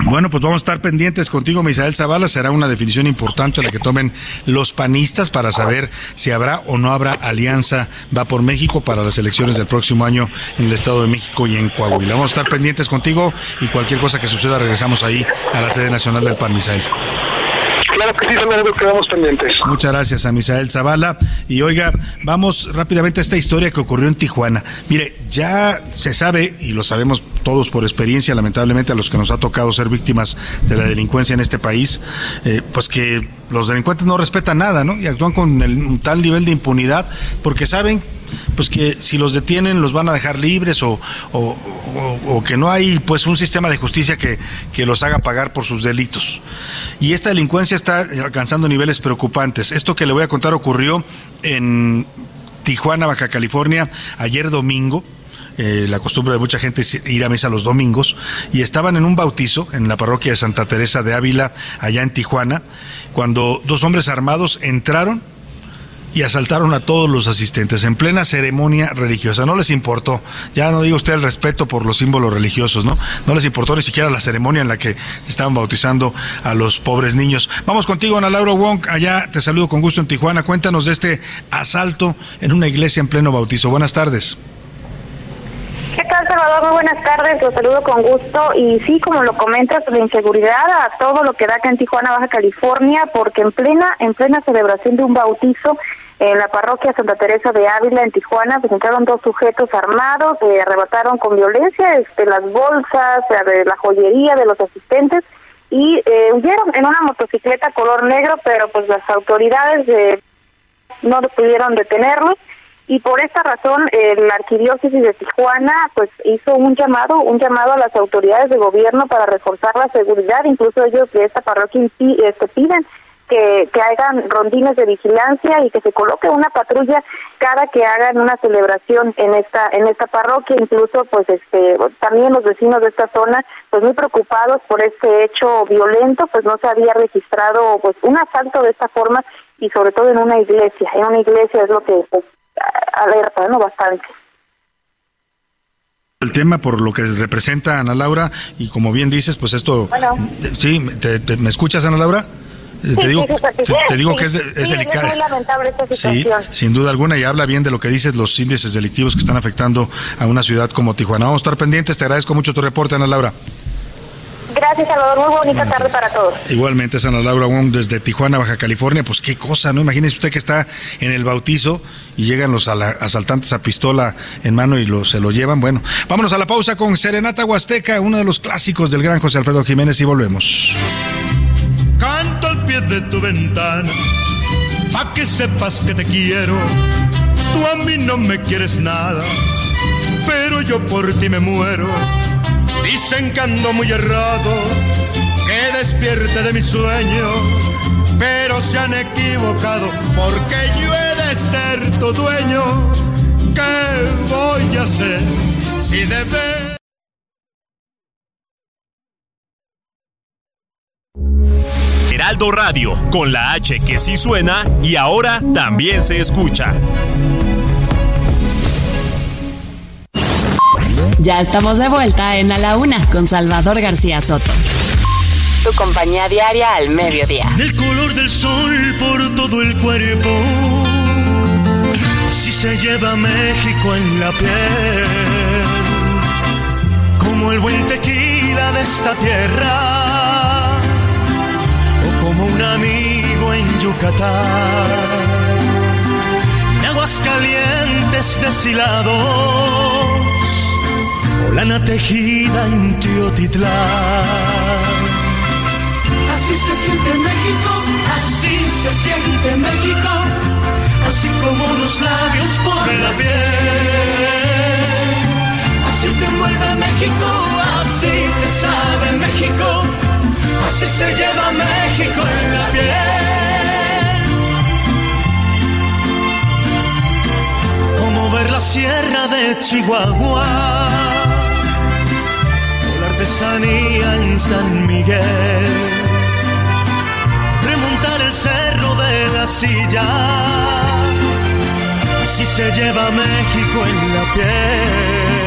S3: Bueno, pues vamos a estar pendientes contigo, Misael Zavala. Será una definición importante la que tomen los panistas para saber si habrá o no habrá alianza Va por México para las elecciones del próximo año en el Estado de México y en Coahuila. Vamos a estar pendientes contigo y cualquier cosa que suceda regresamos ahí a la sede nacional del PAN, Misael.
S21: Claro que Salvador, quedamos pendientes.
S3: Muchas gracias a Misael Zavala. Y oiga, vamos rápidamente a esta historia que ocurrió en Tijuana. Mire, ya se sabe, y lo sabemos todos por experiencia, lamentablemente a los que nos ha tocado ser víctimas de la delincuencia en este país, eh, pues que los delincuentes no respetan nada, ¿no? Y actúan con el- un tal nivel de impunidad porque saben pues que si los detienen los van a dejar libres o, o- que no hay pues un sistema de justicia que, que los haga pagar por sus delitos. Y esta delincuencia está alcanzando niveles preocupantes. Esto que le voy a contar ocurrió en Tijuana, Baja California, ayer domingo. Eh, la costumbre de mucha gente es ir a misa los domingos y estaban en un bautizo en la parroquia de Santa Teresa de Ávila, allá en Tijuana, cuando dos hombres armados entraron y asaltaron a todos los asistentes en plena ceremonia religiosa. No les importó, ya no diga usted el respeto por los símbolos religiosos, ¿no? No les importó ni siquiera la ceremonia en la que estaban bautizando a los pobres niños. Vamos contigo, Ana Laura Wong, allá te saludo con gusto en Tijuana. Cuéntanos de este asalto en una iglesia en pleno bautizo. Buenas tardes.
S22: ¿Qué tal, Salvador? Muy buenas tardes, los saludo con gusto. Y sí, como lo comentas, la inseguridad a todo lo que da acá en Tijuana, Baja California, porque en plena, en plena celebración de un bautizo en la parroquia Santa Teresa de Ávila, en Tijuana, pues entraron dos sujetos armados, arrebataron con violencia este, las bolsas, eh, la joyería de los asistentes y eh, huyeron en una motocicleta color negro, pero pues las autoridades eh, no pudieron detenerlos y por esta razón eh, la arquidiócesis de Tijuana pues hizo un llamado un llamado a las autoridades de gobierno para reforzar la seguridad. Incluso ellos de esta parroquia este, piden que, que hagan rondines de vigilancia y que se coloque una patrulla cada que hagan una celebración en esta en esta parroquia. Incluso pues este también los vecinos de esta zona pues muy preocupados por este hecho violento pues no se había registrado pues un asalto de esta forma y sobre todo en una iglesia. En una iglesia es lo que alerta no bastante
S3: El tema por lo que representa Ana Laura y como bien dices, pues esto...
S22: Bueno.
S3: Sí, te- te- ¿me escuchas Ana Laura? Eh,
S22: Sí,
S3: te digo,
S22: sí, sí, sí,
S3: te, te digo
S22: sí,
S3: que es,
S22: sí,
S3: es
S22: sí,
S3: delicada.
S22: Es lamentable esta
S3: Sí,
S22: situación.
S3: sin duda alguna, y habla bien de lo que dices, los índices delictivos que están afectando a una ciudad como Tijuana. Vamos a estar pendientes, te agradezco mucho tu reporte, Ana Laura.
S22: Gracias, Salvador. Muy bonita tarde para todos.
S3: Igualmente es Ana Laura Wong desde Tijuana, Baja California. Pues qué cosa, ¿no? Imagínese usted que está en el bautizo y llegan los asaltantes a pistola en mano y lo, se lo llevan. Bueno, vámonos a la pausa con Serenata Huasteca, uno de los clásicos del gran José Alfredo Jiménez y volvemos.
S13: Canto al pie de tu ventana, pa' que sepas que te quiero. Tú a mí no me quieres nada, pero yo por ti me muero. Dicen que ando muy errado, que despierte de mi sueño, pero se han equivocado porque yo he de ser tu dueño. ¿Qué voy a hacer si de ver
S9: Heraldo Radio, con la H que sí suena y ahora también se escucha.
S4: Ya estamos de vuelta en A la Una con Salvador García Soto. Tu compañía diaria al mediodía.
S13: El color del sol por todo el cuerpo. Así se lleva México en la piel. Como el buen tequila de esta tierra. O como un amigo en Yucatán. En aguas calientes deshilados. Lana tejida en Teotitlán. Así se siente México, así se siente México, así como los labios por la piel. Así te envuelve México, así te sabe México, así se lleva México en la piel. Como ver la sierra de Chihuahua, artesanía en San Miguel remontar el cerro de la silla. Así se lleva México en la piel.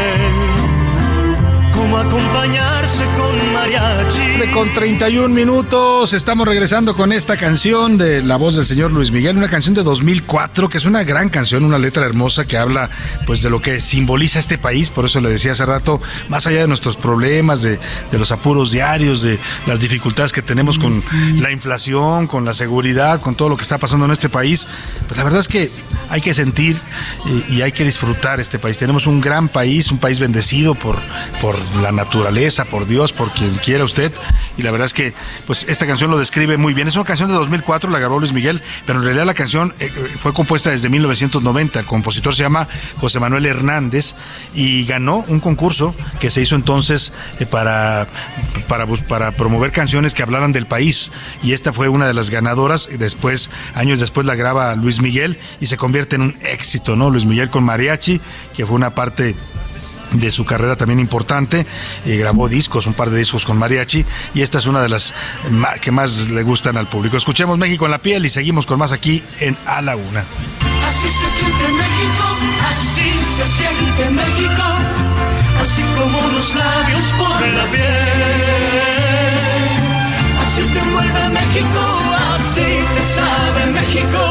S13: Como acompañarse con mariachi.
S3: Con 31 minutos estamos regresando con esta canción de la voz del señor Luis Miguel, una canción de 2004 que es una gran canción, una letra hermosa que habla pues de lo que simboliza este país, por eso le decía hace rato, más allá de nuestros problemas, de, de los apuros diarios, de las dificultades que tenemos con la inflación, con la seguridad, con todo lo que está pasando en este país, pues la verdad es que hay que sentir eh, y hay que disfrutar este país. Tenemos un gran país, un país bendecido por, por la naturaleza, por Dios, por quien quiera usted. Y la verdad es que pues esta canción lo describe muy bien. Es una canción de 2004, la grabó Luis Miguel, pero en realidad la canción eh, fue compuesta desde 1990. El compositor se llama José Manuel Hernández y ganó un concurso que se hizo entonces eh, para, para, para promover canciones que hablaran del país. Y esta fue una de las ganadoras. Y Después, años después, la graba Luis Miguel y se convierte en un éxito, ¿no? Luis Miguel con Mariachi, que fue una parte de su carrera también importante, eh, grabó discos, un par de discos con mariachi, y esta es una de las que más le gustan al público. Escuchemos México en la piel y seguimos con más aquí en A la Una.
S13: Así se siente México, así se siente México, así como los labios por la piel. Así te envuelve México, así te sabe México,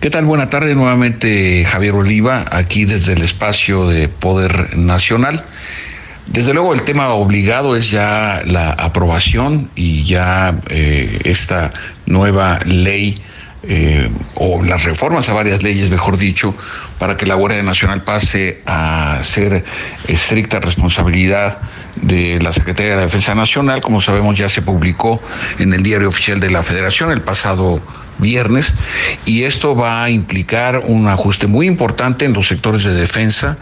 S23: ¿Qué tal? Buena tarde nuevamente Javier Oliva, aquí desde el espacio de Poder Nacional. Desde luego el tema obligado es ya la aprobación y ya eh, esta nueva ley eh, o las reformas a varias leyes, mejor dicho, para que la Guardia Nacional pase a ser estricta responsabilidad de la Secretaría de Defensa Nacional. Como sabemos, ya se publicó en el Diario Oficial de la Federación el pasado viernes y esto va a implicar un ajuste muy importante en los sectores de defensa,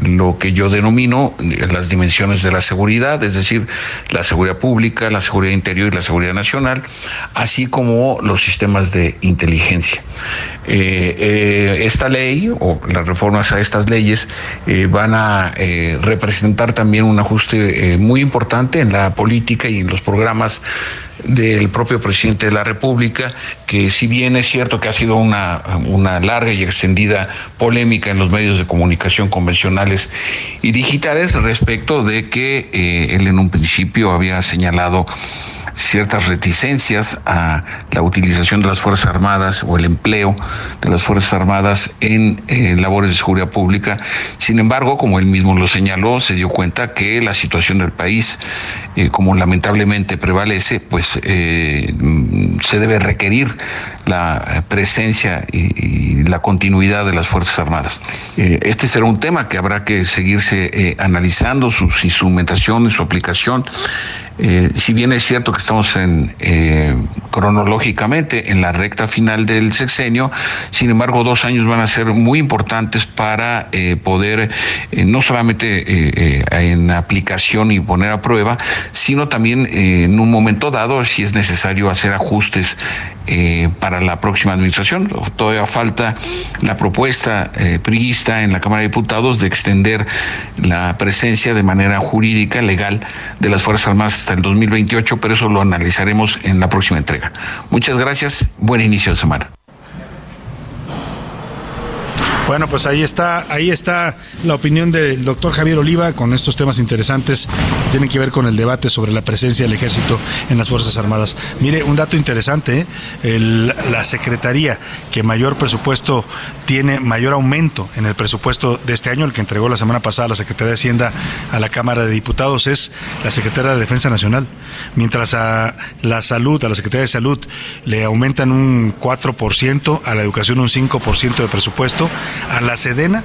S23: lo que yo denomino eh, las dimensiones de la seguridad, es decir, la seguridad pública, la seguridad interior y la seguridad nacional, así como los sistemas de inteligencia. Eh, eh, esta ley o las reformas a estas leyes eh, van a representar también un ajuste muy importante en la política y en los programas del propio presidente de la República, que si bien es cierto que ha sido una, una larga y extendida polémica en los medios de comunicación convencionales y digitales respecto de que él en un principio había señalado ciertas reticencias a la utilización de las Fuerzas Armadas o el empleo de las Fuerzas Armadas en eh, labores de seguridad pública. Sin embargo, como él mismo lo señaló, se dio cuenta que la situación del país, eh, como lamentablemente prevalece, pues eh, mm, se debe requerir la presencia y, y la continuidad de las Fuerzas Armadas. Este será un tema que habrá que seguirse analizando, sus instrumentaciones, su aplicación Eh, si bien es cierto que estamos en eh, cronológicamente en la recta final del sexenio, sin embargo dos años van a ser muy importantes para eh, poder no solamente en aplicación y poner a prueba, sino también en un momento dado, si es necesario hacer ajustes para la próxima administración. Todavía falta la propuesta eh, en la Cámara de Diputados de extender la presencia de manera jurídica, legal, de las Fuerzas Armadas hasta el 2028, pero eso lo analizaremos en la próxima entrega. Muchas gracias, buen inicio de semana.
S3: Bueno, pues ahí está, ahí está la opinión del doctor Javier Oliva con estos temas interesantes que tienen que ver con el debate sobre la presencia del ejército en las Fuerzas Armadas. Mire, un dato interesante, ¿eh? la Secretaría que mayor presupuesto tiene, mayor aumento en el presupuesto de este año, el que entregó la semana pasada la Secretaría de Hacienda a la Cámara de Diputados, es la Secretaría de Defensa Nacional. Mientras a la salud, a la Secretaría de Salud, le aumentan un 4%, a la educación un 5% de presupuesto, a la Sedena,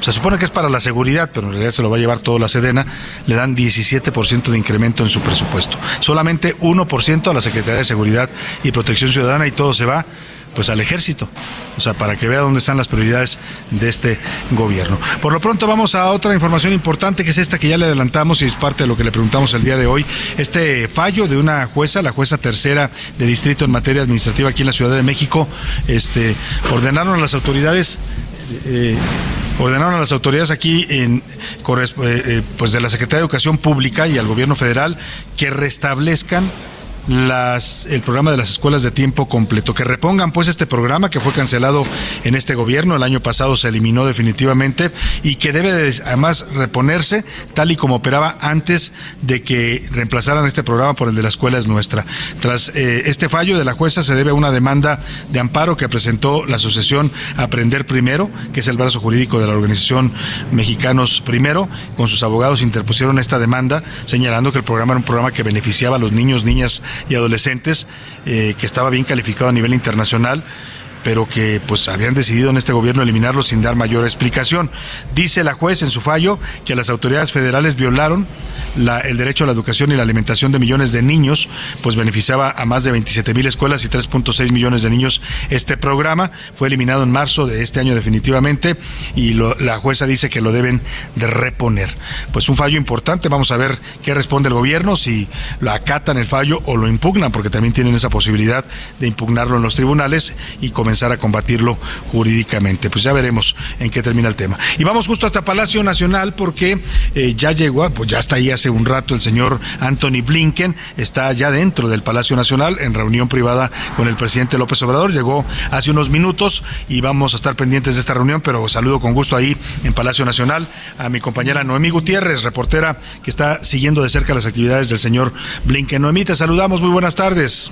S3: se supone que es para la seguridad, pero en realidad se lo va a llevar todo la Sedena, le dan 17% de incremento en su presupuesto. Solamente 1% a la Secretaría de Seguridad y Protección Ciudadana y todo se va pues al ejército, o sea, para que vea dónde están las prioridades de este gobierno. Por lo pronto vamos a otra información importante que es esta que ya le adelantamos y es parte de lo que le preguntamos el día de hoy, este fallo de una jueza, la jueza tercera de distrito en materia administrativa aquí en la Ciudad de México, este ordenaron a las autoridades eh, ordenaron a las autoridades aquí en eh, eh, pues de la Secretaría de Educación Pública y al Gobierno Federal que restablezcan las, el programa de las escuelas de tiempo completo, que repongan pues este programa que fue cancelado en este gobierno, el año pasado se eliminó definitivamente y que debe además reponerse tal y como operaba antes de que reemplazaran este programa por el de la escuela es nuestra. Tras eh, este fallo de la jueza se debe a una demanda de amparo que presentó la asociación Aprender Primero, que es el brazo jurídico de la organización Mexicanos Primero, con sus abogados interpusieron esta demanda señalando que el programa era un programa que beneficiaba a los niños, niñas y adolescentes, eh, que estaba bien calificado a nivel internacional pero que pues habían decidido en este gobierno eliminarlo sin dar mayor explicación. Dice la juez en su fallo que las autoridades federales violaron el derecho a la educación y la alimentación de millones de niños, pues beneficiaba a más de 27 mil escuelas y 3.6 millones de niños. Este programa fue eliminado en marzo de este año definitivamente y la jueza dice que lo deben de reponer. Pues un fallo importante, vamos a ver qué responde el gobierno, si lo acatan el fallo o lo impugnan, porque también tienen esa posibilidad de impugnarlo en los tribunales y comenzar a combatirlo jurídicamente. Pues ya veremos en qué termina el tema. Y vamos justo hasta Palacio Nacional porque eh, ya llegó, pues ya está ahí hace un rato el señor Anthony Blinken, está ya dentro del Palacio Nacional en reunión privada con el presidente López Obrador. Llegó hace unos minutos y vamos a estar pendientes de esta reunión, pero saludo con gusto ahí en Palacio Nacional a mi compañera Noemí Gutiérrez, reportera que está siguiendo de cerca las actividades del señor Blinken. Noemí, te saludamos, muy buenas tardes.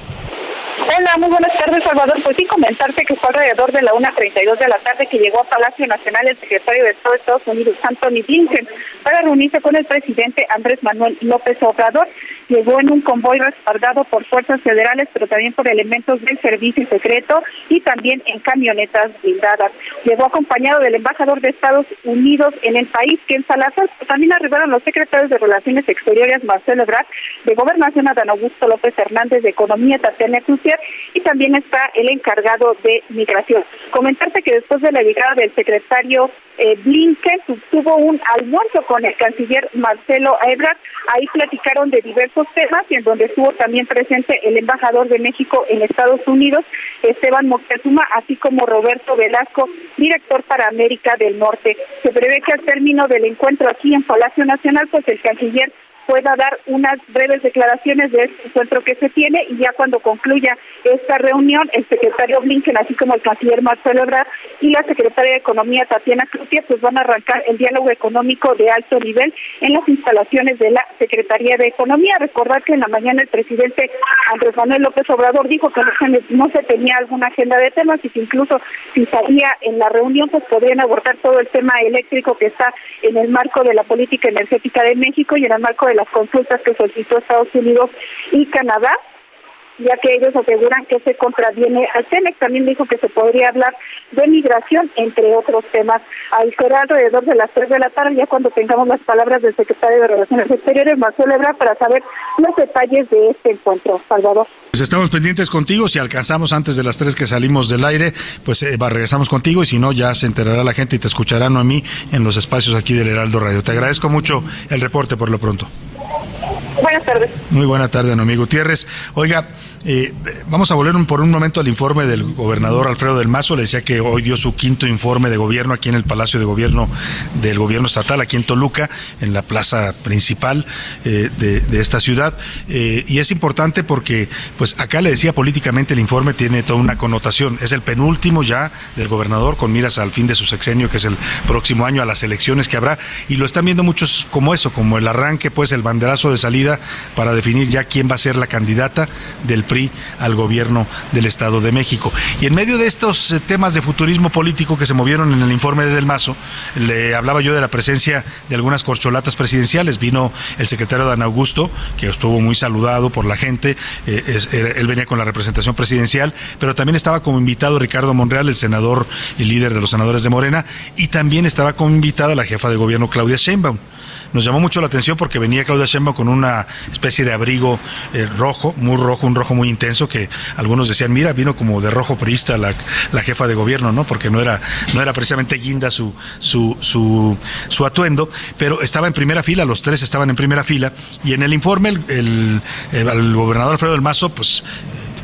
S24: Hola, muy buenas tardes, Salvador. Pues sí, comentarte que fue alrededor de la 1.32 de la tarde que llegó a Palacio Nacional el secretario de Estado de Estados Unidos, Anthony Blinken, para reunirse con el presidente Andrés Manuel López Obrador. Llegó en un convoy respaldado por fuerzas federales, pero también por elementos del servicio secreto y también en camionetas blindadas. Llegó acompañado del embajador de Estados Unidos en el país, Ken Salazar. También arribaron los secretarios de Relaciones Exteriores, Marcelo Ebrard, de Gobernación, Adán Augusto López Hernández, de Economía, Tatiana Crucier, y también está el encargado de migración. Comentarte que después de la llegada del secretario eh, Blinken tuvo un almuerzo con el canciller Marcelo Ebrard. Ahí platicaron de diversos temas y en donde estuvo también presente el embajador de México en Estados Unidos, Esteban Moctezuma, así como Roberto Velasco, director para América del Norte. Se prevé que al término del encuentro aquí en Palacio Nacional, pues el canciller pueda dar unas breves declaraciones de este encuentro que se tiene y ya cuando concluya esta reunión, el secretario Blinken, así como el canciller Marcelo Ebrard y la secretaria de Economía Tatiana Crucia, pues van a arrancar el diálogo económico de alto nivel en las instalaciones de la Secretaría de Economía. Recordar que en la mañana el presidente Andrés Manuel López Obrador dijo que no se, tenía alguna agenda de temas y que incluso si salía en la reunión, pues podrían abordar todo el tema eléctrico que está en el marco de la política energética de México y en el marco de las consultas que solicitó Estados Unidos y Canadá ya que ellos aseguran que se contraviene al CENEX. También dijo que se podría hablar de migración, entre otros temas. Ahí será alrededor de las 3 de la tarde, ya cuando tengamos las palabras del secretario de Relaciones Exteriores, Marcelo Ebrard, para saber los detalles de este encuentro. Salvador.
S3: Pues estamos pendientes contigo. Si alcanzamos antes de las 3 que salimos del aire, pues eh, regresamos contigo y si no, ya se enterará la gente y te escucharán a mí en los espacios aquí del Heraldo Radio. Te agradezco mucho el reporte por lo pronto.
S24: Buenas tardes.
S3: Muy buena tarde, Noemí Gutiérrez. Oiga, eh, vamos a volver por un momento al informe del gobernador Alfredo del Mazo. Le decía que hoy dio su quinto informe de gobierno aquí en el Palacio de Gobierno del Gobierno Estatal, aquí en Toluca, en la plaza principal eh, de, esta ciudad. Eh, y es importante porque, pues acá le decía políticamente el informe tiene toda una connotación. Es el penúltimo ya del gobernador con miras al fin de su sexenio, que es el próximo año, a las elecciones que habrá. Y lo están viendo muchos como eso, como el arranque, pues el banderazo de salida para definir ya quién va a ser la candidata del Al gobierno del Estado de México. Y en medio de estos eh, temas de futurismo político que se movieron en el informe de Del Mazo, le hablaba yo de la presencia de algunas corcholatas presidenciales. Vino el secretario Dan Augusto, que estuvo muy saludado por la gente. Eh, él venía con la representación presidencial, pero también estaba como invitado Ricardo Monreal, el senador y líder de los senadores de Morena, y también estaba como invitada la jefa de gobierno Claudia Sheinbaum. Nos llamó mucho la atención porque venía Claudia Sheinbaum con una especie de abrigo eh, rojo, muy rojo, un rojo muy intenso que algunos decían, mira, vino como de rojo prista la, la jefa de gobierno, ¿no? Porque no era, no era precisamente guinda su, su, su, su atuendo, pero estaba en primera fila, los tres estaban en primera fila, y en el informe el, el gobernador Alfredo del Mazo, pues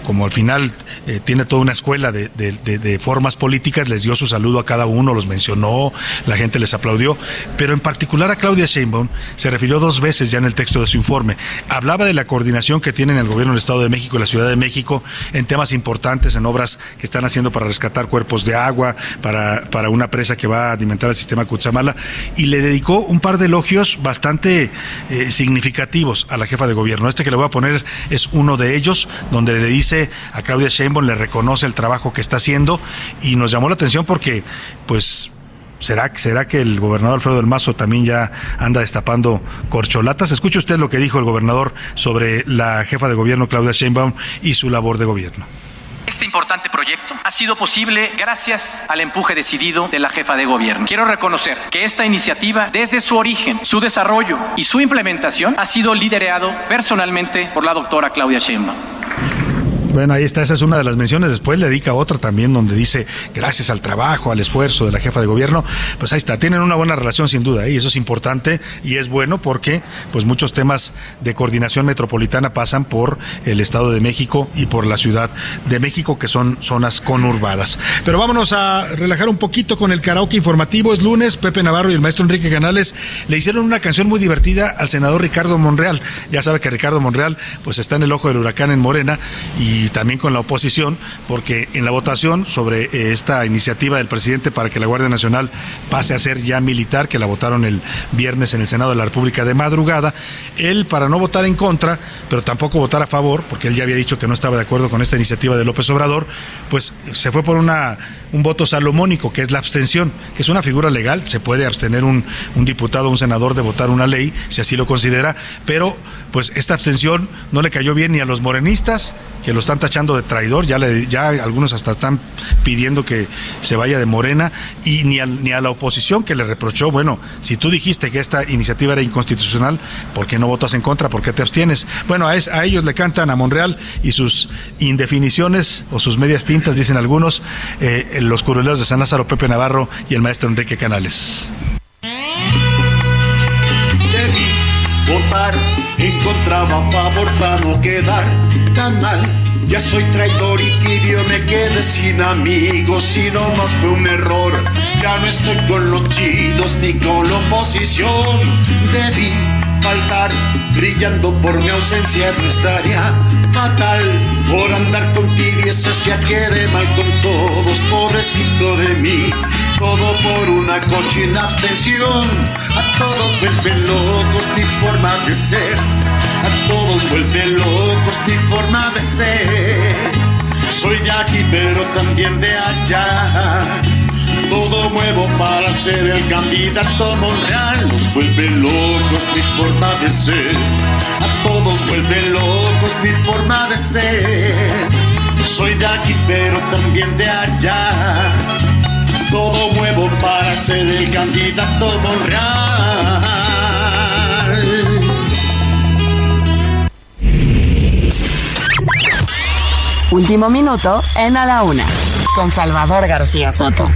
S3: como al final eh, tiene toda una escuela de, formas políticas, les dio su saludo a cada uno, los mencionó, la gente les aplaudió, pero en particular a Claudia Sheinbaum se refirió dos veces ya en el texto de su informe. Hablaba de la coordinación que tienen el gobierno del Estado de México y la Ciudad de México en temas importantes, en obras que están haciendo para rescatar cuerpos de agua, para, para una presa que va a alimentar el sistema Cuchamala, y le dedicó un par de elogios bastante eh, significativos a la jefa de gobierno. Este que le voy a poner es uno de ellos, donde le dice a Claudia Sheinbaum, le reconoce el trabajo que está haciendo y nos llamó la atención porque, pues, ¿Será, ¿Será que el gobernador Alfredo del Mazo también ya anda destapando corcholatas? Escuche usted lo que dijo el gobernador sobre la jefa de gobierno Claudia Sheinbaum y su labor de gobierno.
S8: Este importante proyecto ha sido posible gracias al empuje decidido de la jefa de gobierno. Quiero reconocer que esta iniciativa, desde su origen, su desarrollo y su implementación, ha sido liderado personalmente por la doctora Claudia Sheinbaum.
S3: Bueno, ahí está, esa es una de las menciones. Después le dedica otra también donde dice, gracias al trabajo, al esfuerzo de la jefa de gobierno, pues ahí está, tienen una buena relación sin duda, y eso es importante y es bueno porque pues muchos temas de coordinación metropolitana pasan por el Estado de México y por la Ciudad de México, que son zonas conurbadas. Pero vámonos a relajar un poquito con el karaoke informativo. Es lunes, Pepe Navarro y el maestro Enrique Canales le hicieron una canción muy divertida al senador Ricardo Monreal. Ya sabe que Ricardo Monreal pues está en el ojo del huracán en Morena y y también con la oposición, porque en la votación sobre eh, esta iniciativa del presidente para que la Guardia Nacional pase a ser ya militar, que la votaron el viernes en el Senado de la República de madrugada, él para no votar en contra, pero tampoco votar a favor, porque él ya había dicho que no estaba de acuerdo con esta iniciativa de López Obrador, pues se fue por una un voto salomónico, que es la abstención, que es una figura legal, se puede abstener un, un diputado o un senador de votar una ley, si así lo considera, pero pues esta abstención no le cayó bien ni a los morenistas, que lo están tachando de traidor, ya, ya algunos hasta están pidiendo que se vaya de Morena, y ni a, ni a la oposición que le reprochó, bueno, si tú dijiste que esta iniciativa era inconstitucional, ¿por qué no votas en contra? ¿Por qué te abstienes? Bueno, a, a ellos le cantan a Monreal y sus indefiniciones o sus medias tintas, dicen algunos, eh, los curuleros de San Lázaro, Pepe Navarro y el maestro Enrique Canales.
S13: Debí votar encontraba favor para no quedar tan mal. Ya soy traidor y tibio, me quedé sin amigos y no más fue un error. Ya no estoy con los chidos ni con la oposición. Debí faltar, brillando por mi ausencia no estaría fatal. Por andar con tibiezas ya quedé mal con todos, pobrecito de mí. Todo por una cochina abstención. A todos vuelven locos mi forma de ser. A todos vuelve locos mi forma de ser. Soy de aquí pero también de allá
S25: todo muevo para ser el candidato Monreal. Los vuelve locos mi forma de ser. A todos vuelve locos mi forma de ser. Soy de aquí pero también de allá. Todo muevo para ser el candidato Monreal.
S4: Último minuto en A la Una, con Salvador García Soto.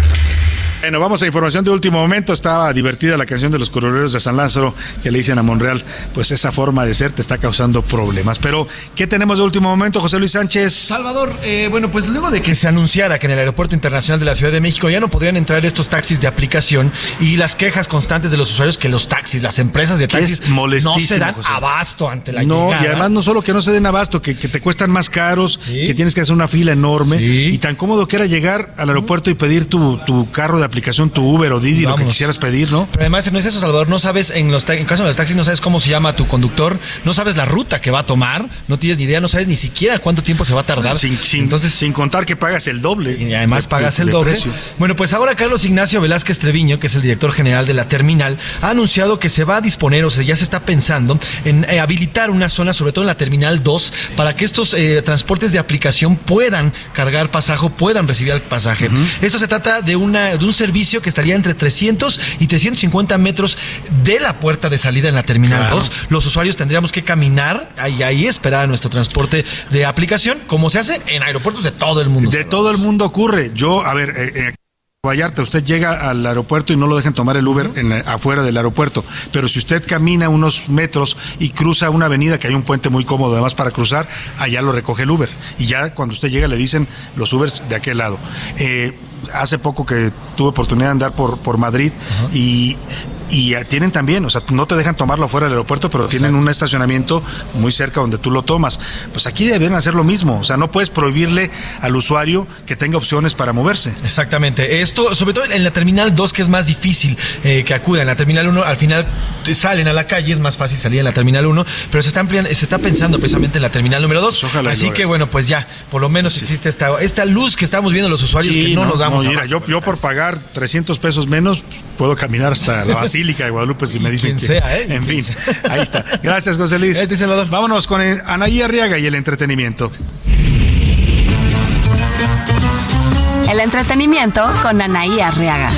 S3: Bueno, vamos a información de último momento. Estaba divertida la canción de los coroneros de San Lázaro que le dicen a Monreal, pues esa forma de ser te está causando problemas. Pero, ¿qué tenemos de último momento, José Luis Sánchez?
S17: Salvador, eh, bueno, pues luego de que se anunciara que en el Aeropuerto Internacional de la Ciudad de México ya no podrían entrar estos taxis de aplicación y las quejas constantes de los usuarios que los taxis, las empresas de taxis no se dan
S3: José.
S17: abasto ante la
S3: no,
S17: llegada.
S3: y además no solo que no se den abasto, que, que te cuestan más caros, que tienes que hacer una fila enorme. Y tan cómodo que era llegar al aeropuerto y pedir tu, tu carro de aplicación, tu Uber o Didi, lo que quisieras pedir, ¿no?
S17: Pero además no es eso, Salvador, no sabes, en los en caso de los taxis, no sabes cómo se llama tu conductor, no sabes la ruta que va a tomar, no tienes ni idea, no sabes ni siquiera cuánto tiempo se va a tardar.
S3: Sin, sin-
S17: Entonces,
S3: sin contar que pagas el doble.
S17: Y además
S3: de-
S17: pagas
S3: de-
S17: el
S3: de
S17: doble.
S3: precio.
S17: Bueno, pues ahora Carlos Ignacio Velázquez Treviño, que es el director general de la terminal, ha anunciado que se va a disponer, o sea, ya se está pensando en eh, habilitar una zona, sobre todo en la terminal 2, para que estos eh, transportes de aplicación puedan cargar pasaje, puedan recibir el pasaje. Esto se trata de, una, de un servicio que estaría entre 300 y 350 metros de la puerta de salida en la terminal
S3: Claro.
S17: 2. Los usuarios tendríamos que caminar y ahí esperar a nuestro transporte de aplicación, como se hace en aeropuertos de todo el mundo.
S3: De todo el mundo ocurre. Yo, a ver, eh, eh, Vallarta, usted llega al aeropuerto y no lo dejan tomar el Uber en la- afuera del aeropuerto. Pero si usted camina unos metros y cruza una avenida, que hay un puente muy cómodo además para cruzar, allá lo recoge el Uber. Y ya cuando usted llega le dicen los Ubers de aquel lado. Eh, hace poco que tuve oportunidad de andar por, por Madrid y, y eh, tienen también, o sea, no te dejan tomarlo fuera del aeropuerto, pero tienen un estacionamiento muy cerca donde tú lo tomas. Pues aquí deben hacer lo mismo, o sea, no puedes prohibirle al usuario que tenga opciones para moverse.
S17: Exactamente. Esto, sobre todo en la terminal 2, que es más difícil eh, que acuda. En la terminal 1, al final salen a la calle, es más fácil salir en la terminal 1, pero se está, ampliando- se está pensando precisamente en la terminal número 2.
S3: ojalá
S17: Así que bueno, pues ya, por lo menos existe esta, esta luz que estamos viendo los usuarios
S3: Sí,
S17: que no, nos damos
S3: no, mira, yo, yo por pagar 300 pesos menos, puedo caminar hasta la Basílica de Guadalupe si me dicen
S17: quien
S3: que...
S17: sea, ¿eh?
S3: En
S17: Quien
S3: fin, ahí está. Gracias, José Luis.
S17: Este Salvador.
S3: Vámonos con Anaí Arriaga y el entretenimiento.
S4: El entretenimiento con Anaí Arriaga.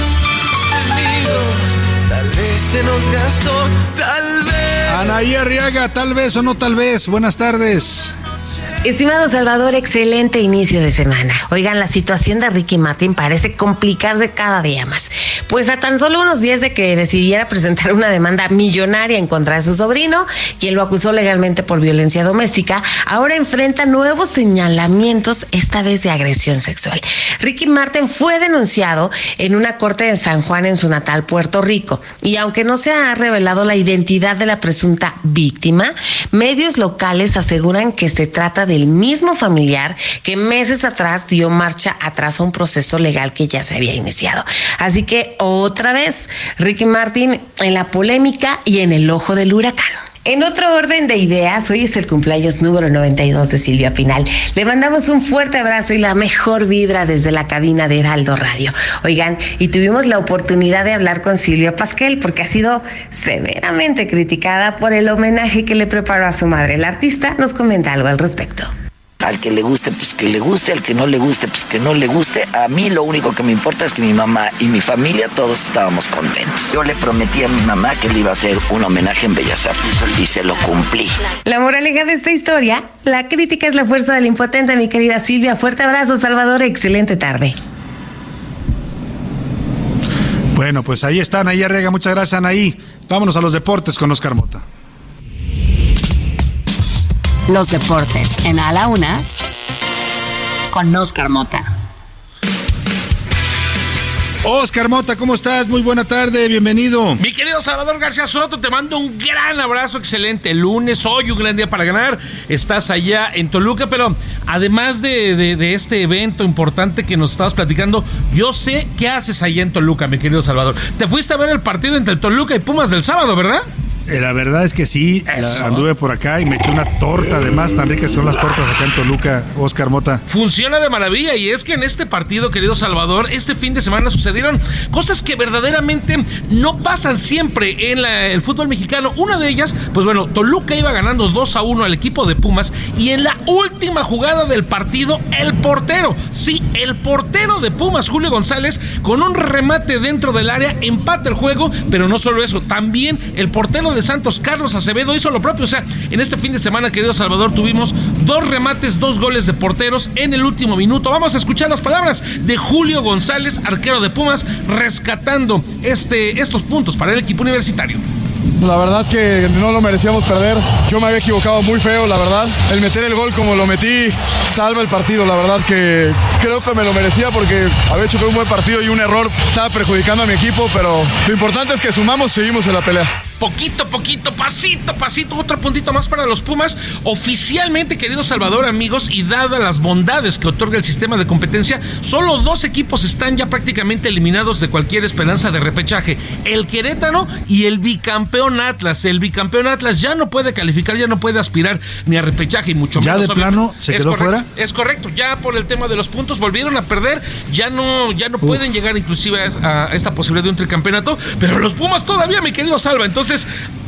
S13: Tal vez se nos gastó, tal vez.
S3: Anaí Arriaga, tal vez o no tal vez. Buenas tardes.
S26: Estimado Salvador, excelente inicio de semana. Oigan, la situación de Ricky Martin parece complicarse cada día más. Pues a tan solo unos días de que decidiera presentar una demanda millonaria en contra de su sobrino, quien lo acusó legalmente por violencia doméstica, ahora enfrenta nuevos señalamientos, esta vez de agresión sexual. Ricky Martin fue denunciado en una corte de San Juan en su natal Puerto Rico. Y aunque no se ha revelado la identidad de la presunta víctima, medios locales aseguran que se trata del mismo familiar que meses atrás dio marcha atrás a un proceso legal que ya se había iniciado. Así que otra vez, Ricky Martin en la polémica y en el ojo del huracán. En otro orden de ideas, hoy es el cumpleaños número 92 de Silvia Pinal. Le mandamos un fuerte abrazo y la mejor vibra desde la cabina de Heraldo Radio. Oigan, y tuvimos la oportunidad de hablar con Silvia Pasquel porque ha sido severamente criticada por el homenaje que le preparó a su madre. El artista nos comenta algo al respecto.
S27: Al que le guste, pues que le guste, al que no le guste, pues que no le guste. A mí lo único que me importa es que mi mamá y mi familia todos estábamos contentos. Yo le prometí a mi mamá que le iba a hacer un homenaje en Bellas Artes y se lo cumplí.
S26: La moraleja de esta historia, la crítica es la fuerza del impotente, mi querida Silvia. Fuerte abrazo, Salvador. Excelente tarde.
S3: Bueno, pues ahí está Anaí Arriaga. Muchas gracias, Anaí. Vámonos a los deportes con Oscar Mota.
S4: Los deportes en A la Una con Oscar Mota.
S3: Oscar Mota, ¿cómo estás? Muy buena tarde, bienvenido.
S28: Mi querido Salvador García Soto, te mando un gran abrazo, excelente lunes, hoy un gran día para ganar. Estás allá en Toluca, pero además de, de- de este evento importante que nos estabas platicando, yo sé qué haces allá en Toluca, mi querido Salvador. Te fuiste a ver el partido entre Toluca y Pumas del sábado, ¿verdad?
S3: Eh, La verdad es que sí,
S28: Eso.
S3: anduve por acá y me eché una torta, además, tan ricas son las tortas acá en Toluca, Oscar Mota.
S28: Funciona de maravilla y es que en este partido, querido Salvador, este fin de semana sucedieron cosas que verdaderamente no pasan siempre en la- el fútbol mexicano. Una de ellas, pues bueno, Toluca iba ganando 2 a 1 al equipo de Pumas y en la última jugada del partido, el portero, sí, el portero de Pumas, Julio González, con un remate dentro del área, empata el juego, pero no solo eso, también el portero de Santos, Carlos Acevedo, hizo lo propio. O sea, en este fin de semana, querido Salvador, tuvimos dos remates, dos goles de porteros en el último minuto. Vamos a escuchar las palabras de Julio González, arquero de Pumas, rescatando este, estos puntos para el equipo universitario.
S29: La verdad que no lo merecíamos perder. Yo me había equivocado muy feo, la verdad. El meter el gol como lo metí salva el partido. La verdad que creo que me lo merecía porque había hecho un buen partido y un error estaba perjudicando a mi equipo, pero lo importante es que sumamos y seguimos en la pelea.
S28: Poquito, poquito, pasito, pasito, otro puntito más para los Pumas. Oficialmente, querido Salvador, amigos, y dadas las bondades que otorga el sistema de competencia, solo dos equipos están ya prácticamente eliminados de cualquier esperanza de repechaje. El Querétaro y el bicampeón Atlas. El bicampeón Atlas ya no puede calificar, ya no puede aspirar ni a repechaje y mucho
S3: ¿Ya
S28: menos.
S3: de
S28: obviamente.
S3: plano se quedó
S28: correcto,
S3: fuera?
S28: Es correcto, ya por el tema de los puntos volvieron a perder, ya no, ya no pueden llegar inclusive a, a esta posibilidad de un tricampeonato, pero los Pumas todavía, mi querido Salva, entonces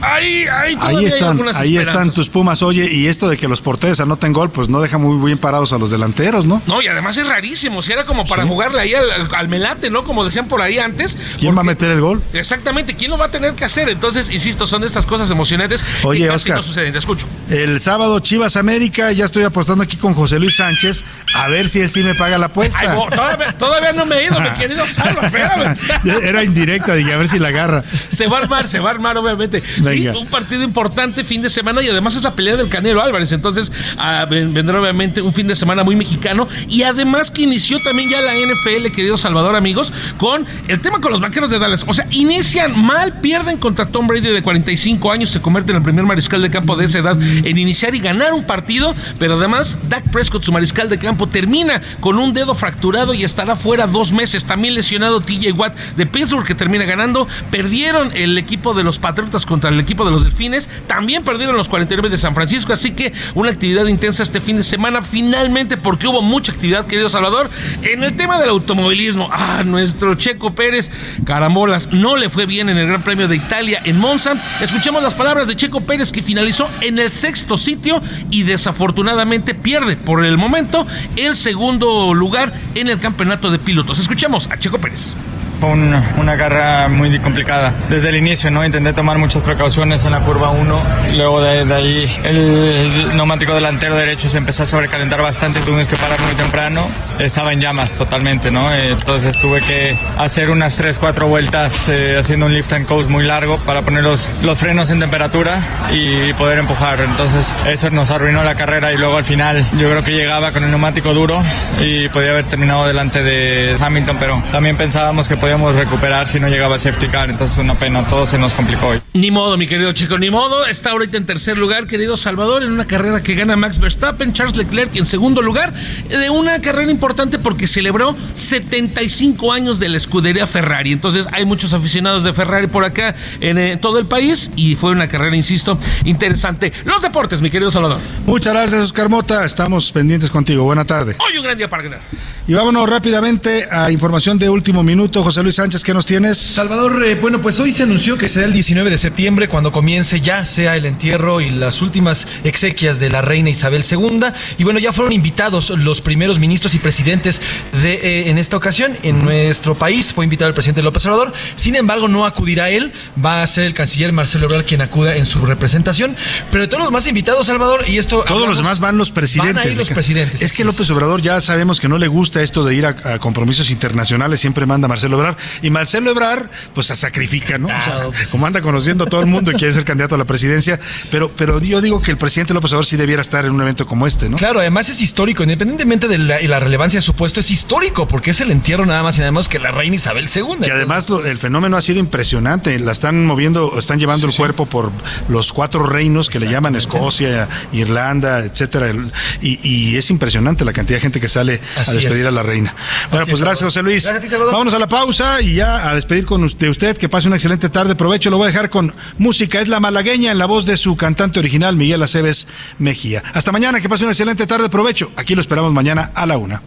S28: ahí, ahí,
S3: están, ahí están tus Pumas. Oye, y esto de que los porteros anoten gol, pues no deja muy bien parados a los delanteros, ¿no?
S28: No, y además es rarísimo, si era como para jugarle ahí al, al melate, ¿no? Como decían por ahí antes.
S3: ¿Quién va a meter el gol?
S28: Exactamente, ¿quién lo va a tener que hacer? Entonces, insisto, son de estas cosas emocionantes
S3: Oye,
S28: que casi
S3: Oscar.
S28: no suceden. Te escucho.
S3: El sábado Chivas América, ya estoy apostando aquí con José Luis Sánchez, a ver si él sí me paga la apuesta.
S28: Ay, no, todavía, todavía no me he ido, mi querido Salva, espérame.
S3: Era indirecta, dije, a ver si la agarra.
S28: Se va a armar, se va a armar, obviamente. Sí,
S3: Venga.
S28: un partido importante fin de semana y además es la pelea del Canelo Álvarez. Entonces, ah, ven- vendrá obviamente un fin de semana muy mexicano y además que inició también ya la NFL, querido Salvador, amigos, con el tema con los vaqueros de Dallas. O sea, inician mal, pierden contra Tom Brady de 45 años, se convierte en el primer mariscal de campo de esa edad en iniciar y ganar un partido, pero además Dak Prescott, su mariscal de campo, termina con un dedo fracturado y estará fuera dos meses. También lesionado TJ Watt de Pittsburgh, que termina ganando. Perdieron el equipo de los Patriotas contra el equipo de los Delfines. También perdieron los 49 de San Francisco. Así que una actividad intensa este fin de semana. Finalmente, porque hubo mucha actividad, querido Salvador, en el tema del automovilismo. Ah, nuestro Checo Pérez, carambolas, no le fue bien en el Gran Premio de Italia en Monza. Escuchemos las palabras de Checo Pérez, que finalizó en el sexto sitio y desafortunadamente pierde por el momento el segundo lugar en el campeonato de pilotos. Escuchemos a Checo Pérez.
S30: Fue un- una carrera muy complicada. Desde el inicio, ¿no? Intenté tomar muchas precauciones en la curva 1. Luego de, de ahí el neumático delantero derecho se empezó a sobrecalentar bastante. Tuvimos que parar muy temprano. Estaba en llamas totalmente, ¿no? Entonces tuve que hacer unas 3, 4 vueltas eh, haciendo un lift and coast muy largo para poner los, los frenos en temperatura y poder empujar. Entonces eso nos arruinó la carrera y luego al final yo creo que llegaba con el neumático duro y podía haber terminado delante de Hamilton, pero también pensábamos que podíamos recuperar si no llegaba el safety car, entonces una pena, todo se nos complicó hoy.
S28: Ni modo, mi querido chico, ni modo. Está ahorita en tercer lugar, querido Salvador, en una carrera que gana Max Verstappen, Charles Leclerc en segundo lugar, de una carrera importante porque celebró 75 años de la escudería Ferrari. Entonces hay muchos aficionados de Ferrari por acá en eh, todo el país y fue una carrera, insisto, interesante. Los deportes, mi querido Salvador.
S3: Muchas gracias, Oscar Mota. Estamos pendientes contigo. Buena tarde.
S28: Hoy un gran día para ganar.
S3: Y vámonos rápidamente a información de último minuto. José Luis Sánchez, ¿qué nos tienes?
S17: Salvador, eh, bueno, pues hoy se anunció que será el 19 de septiembre cuando comience ya sea el entierro y las últimas exequias de la reina Isabel II. Y bueno, ya fueron invitados los primeros ministros y presidentes de eh, en esta ocasión. En nuestro país fue invitado el presidente López Obrador. Sin embargo, no acudirá él. Va a ser el canciller Marcelo Ebrard quien acuda en su representación. Pero de todos los más invitados, Salvador, y esto
S3: Todos los demás van los presidentes.
S17: Van a ir los presidentes.
S3: Es que López Obrador ya sabemos que no le gusta esto de ir a, a compromisos internacionales, siempre manda Marcelo Ebrard. Y Marcelo Ebrard, pues se sacrifica, ¿no? O sea, como anda conociendo a todo el mundo y quiere ser candidato a la presidencia. Pero, pero yo digo que el presidente López Obrador sí debiera estar en un evento como este, ¿no?
S17: Claro, además es histórico, independientemente de la, y la relevancia de su puesto, es histórico, porque es el entierro nada más y nada menos que la reina Isabel II.
S3: Y además lo- el fenómeno ha sido impresionante. La están moviendo, están llevando el cuerpo por los cuatro reinos que le llaman Escocia, Irlanda, etcétera. Y, y es impresionante la cantidad de gente que sale
S17: Así
S3: a despedir
S17: es.
S3: a la reina. Bueno,
S17: Así
S3: pues
S17: es,
S3: gracias. José Luis.
S17: Gracias a ti.
S3: Vámonos a la pausa y ya a despedir con us- de usted. Que pase una excelente tarde. Provecho, lo voy a dejar con música. Es la malagueña en la voz de su cantante original, Miguel Aceves Mejía. Hasta mañana, que pase una excelente tarde. Provecho. Aquí lo esperamos mañana a la una.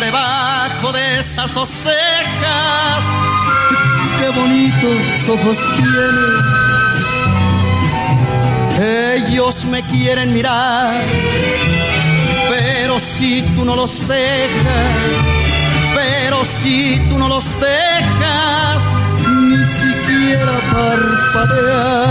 S13: Debajo de esas dos cejas, qué bonitos ojos tiene. Ellos me quieren mirar, pero si tú no los dejas, si tú no los dejas, ni siquiera parpadear.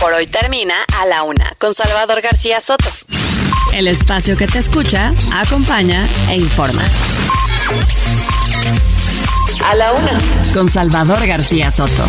S4: Por hoy termina A la Una con Salvador García Soto. El espacio que te escucha, acompaña e informa. A la Una con Salvador García Soto.